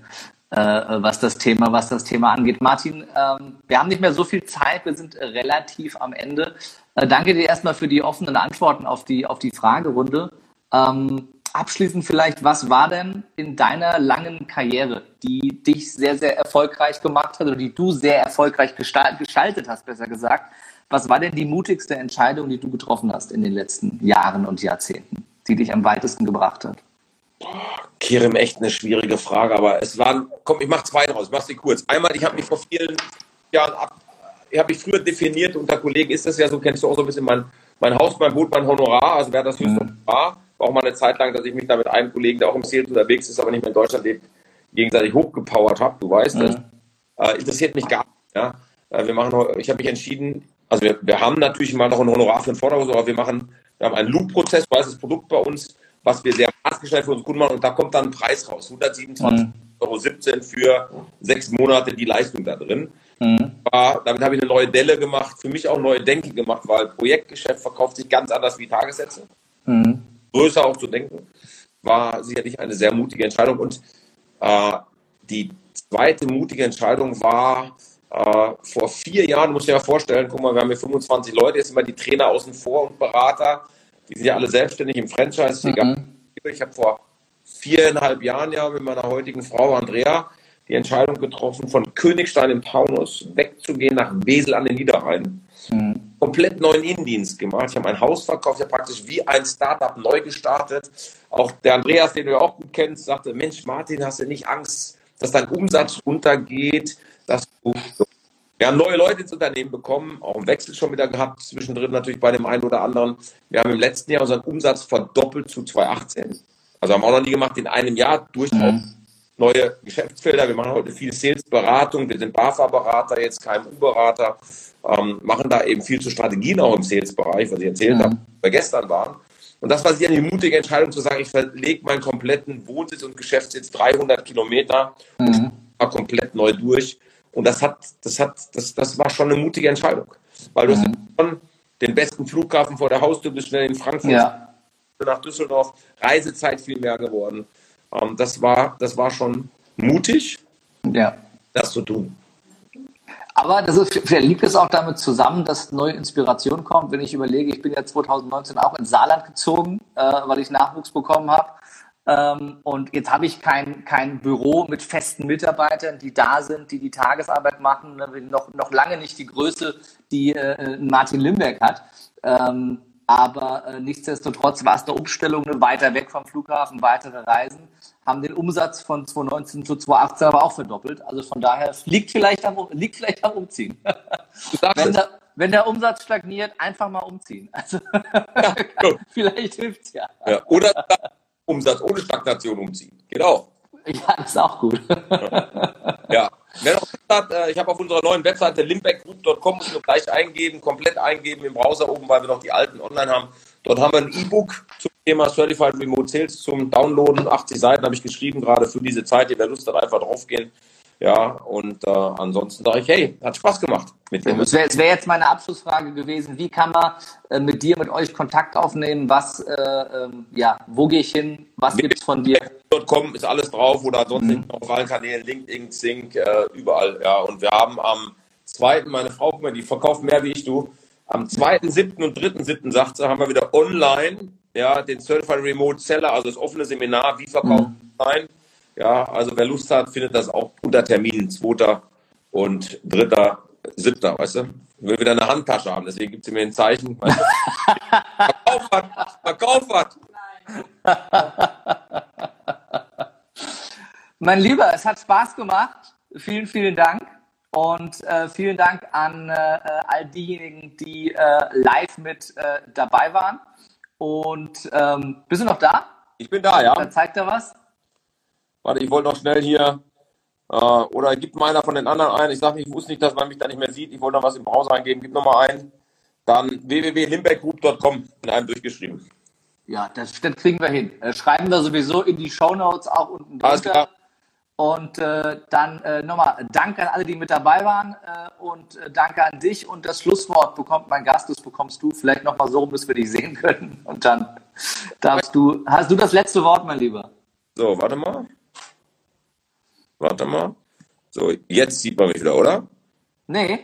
äh, was das Thema, was das Thema angeht. Martin, ähm, wir haben nicht mehr so viel Zeit, wir sind relativ am Ende. Äh, danke dir erstmal für die offenen Antworten auf die, auf die Fragerunde. Ähm, abschließend vielleicht, was war denn in deiner langen Karriere, die dich sehr, sehr erfolgreich gemacht hat oder die du sehr erfolgreich gestaltet hast, besser gesagt? Was war denn die mutigste Entscheidung, die du getroffen hast in den letzten Jahren und Jahrzehnten, die dich am weitesten gebracht hat? Kirim, echt eine schwierige Frage, aber es waren, komm, ich mache zwei draus, ich mache sie kurz. Einmal, ich habe mich vor vielen Jahren ab, ich habe mich früher definiert, unter Kollegen ist das ja so, kennst du auch so ein bisschen mein, mein Haus, mein Boot, mein Honorar, also wer das höchste mhm. War auch mal eine Zeit lang, dass ich mich da mit einem Kollegen, der auch im Sales unterwegs ist, aber nicht mehr in Deutschland lebt, gegenseitig hochgepowert habe, du weißt, mhm. das äh, interessiert mich gar nicht, ja. Äh, wir machen, ich habe mich entschieden, also wir, wir haben natürlich mal noch ein Honorar für den Vorderhaus, aber wir machen, wir haben einen Loop-Prozess, weißt, das Produkt bei uns was wir sehr maßgeschneidert für unsere Kunden machen. Und da kommt dann ein Preis raus. 127,17 mhm. Euro für sechs Monate die Leistung da drin. Mhm. War, damit habe ich eine neue Delle gemacht, für mich auch neue Denke gemacht, weil Projektgeschäft verkauft sich ganz anders wie Tagessätze. Mhm. Größer auch zu denken. War sicherlich eine sehr mutige Entscheidung. Und äh, die zweite mutige Entscheidung war, äh, vor vier Jahren, muss ich mir vorstellen, guck mal, wir haben hier 25 Leute, jetzt sind wir die Trainer außen vor und Berater. Die sind ja alle selbstständig im Franchise. Mhm. Ich habe vor viereinhalb Jahren ja mit meiner heutigen Frau Andrea die Entscheidung getroffen, von Königstein im Taunus wegzugehen nach Wesel an den Niederrhein. Mhm. Komplett neuen Innendienst gemacht. Ich habe ein Haus verkauft, ich habe praktisch wie ein Startup neu gestartet. Auch der Andreas, den du ja auch gut kennst, sagte, Mensch, Martin, hast du nicht Angst, dass dein Umsatz runtergeht, dass du wir haben neue Leute ins Unternehmen bekommen, auch einen Wechsel schon wieder gehabt, zwischendrin natürlich bei dem einen oder anderen. Wir haben im letzten Jahr unseren Umsatz verdoppelt zu 2018. Also haben wir auch noch nie gemacht in einem Jahr durchaus mhm. Neue Geschäftsfelder. Wir machen heute viel Sales-Beratung, wir sind BAFA-Berater, jetzt KMU-Berater, ähm, machen da eben viel zu Strategien auch im Sales-Bereich, was ich erzählt mhm. habe, wir gestern waren. Und das war sicher eine mutige Entscheidung zu sagen, ich verlege meinen kompletten Wohnsitz und Geschäftssitz 300 Kilometer mhm. und komplett neu durch und das hat, das hat, das, das war schon eine mutige Entscheidung. Weil du mhm. hast schon den besten Flughafen vor der Haustür, bist schnell in Frankfurt ja. nach Düsseldorf, Reisezeit viel mehr geworden. Ähm, das, war, das war schon mutig, ja. das zu tun. Aber das ist, vielleicht liegt es auch damit zusammen, dass neue Inspiration kommt. Wenn ich überlege, ich bin ja 2019 auch ins Saarland gezogen, äh, weil ich Nachwuchs bekommen habe. Ähm, und jetzt habe ich kein, kein Büro mit festen Mitarbeitern, die da sind, die die Tagesarbeit machen. Ne? Noch, noch lange nicht die Größe, die äh, Martin Limberg hat. Ähm, aber äh, nichtsdestotrotz war es eine Umstellung, ne? weiter weg vom Flughafen, weitere Reisen, haben den Umsatz von 2019 zu 2018 aber auch verdoppelt. Also von daher liegt vielleicht am, liegt vielleicht am Umziehen. wenn, der, wenn der Umsatz stagniert, einfach mal umziehen. Also ja, <laughs> vielleicht hilft es ja. ja. Oder Umsatz ohne Stagnation umziehen. Geht auch. Ja, ist auch gut. <laughs> ja. Wer noch hat, äh, ich habe auf unserer neuen Webseite limbeckgroup.com muss nur gleich eingeben, komplett eingeben im Browser oben, weil wir noch die alten online haben. Dort haben wir ein E-Book zum Thema Certified Remote Sales zum Downloaden. 80 Seiten habe ich geschrieben, gerade für diese Zeit. Wer Lust hat, einfach draufgehen. Ja, und äh, ansonsten sage ich, hey, hat Spaß gemacht. Mit dir. Es wäre wär jetzt meine Abschlussfrage gewesen. Wie kann man äh, mit dir, mit euch Kontakt aufnehmen? Was, äh, ähm, ja, wo gehe ich hin? Was gibt es von dir? .com ist alles drauf oder ansonsten mhm. auf allen Kanälen, LinkedIn, Sync, äh, überall. Ja, und wir haben am zweiten, meine Frau, die verkauft mehr wie ich, du. Am zweiten, siebten und dritten, siebten, sagt sie, haben wir wieder online, ja, den Certified Remote Seller, also das offene Seminar, wie verkauft mhm. online ja, also wer Lust hat, findet das auch unter Terminen 2. und 3. 7. Weißt du? Ich will wieder eine Handtasche haben, deswegen gibt sie mir ein Zeichen. Weißt du? <laughs> Verkauf hat! Verkauf hat! Mein Lieber, es hat Spaß gemacht. Vielen, vielen Dank. Und äh, vielen Dank an äh, all diejenigen, die äh, live mit äh, dabei waren. Und ähm, bist du noch da? Ich bin da, ja. Dann zeigt er was. Warte, ich wollte noch schnell hier. Äh, oder gibt mal einer von den anderen ein. Ich sage, ich wusste nicht, dass man mich da nicht mehr sieht. Ich wollte noch was im Browser eingeben. Gib nochmal ein. Dann www.limbeckgroup.com in einem durchgeschrieben. Ja, das, das kriegen wir hin. Äh, schreiben wir sowieso in die Shownotes auch unten Alles drunter. klar. Und äh, dann äh, nochmal Danke an alle, die mit dabei waren äh, und äh, danke an dich. Und das Schlusswort bekommt mein Gast, das bekommst du. Vielleicht nochmal so, bis wir dich sehen können. <laughs> Und dann darfst du, hast du das letzte Wort, mein Lieber. So, warte mal. Warte mal. So, jetzt sieht man mich wieder, oder? Nee,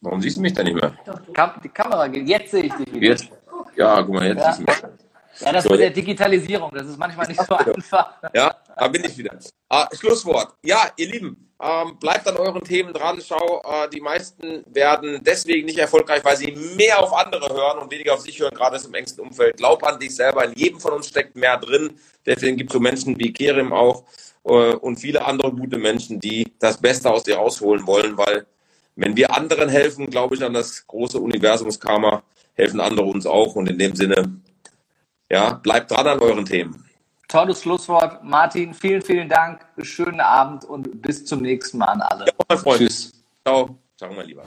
Warum siehst du mich denn nicht mehr? Kam, die Kamera geht. Jetzt sehe ich dich wieder. Jetzt? Ja, guck mal, jetzt Ja. siehst du mich. Ja, das So, mit der Digitalisierung, das ist manchmal nicht so einfach. Ja, da bin ich wieder. Ah, Schlusswort. Ja, ihr Lieben, ähm, bleibt an euren Themen dran. Schau, äh, die meisten werden deswegen nicht erfolgreich, weil sie mehr auf andere hören und weniger auf sich hören, gerade im engsten Umfeld. Glaub an dich selber. In jedem von uns steckt mehr drin. Deswegen gibt es so Menschen wie Kerim auch äh, und viele andere gute Menschen, die das Beste aus dir rausholen wollen, weil wenn wir anderen helfen, glaube ich an das große Universumskarma, helfen andere uns auch. Und in dem Sinne, ja, bleibt dran an euren Themen. Tolles Schlusswort. Martin, vielen, vielen Dank. Schönen Abend und bis zum nächsten Mal an alle. mein Freund. Tschüss. Ciao. Ciao, mein Lieber.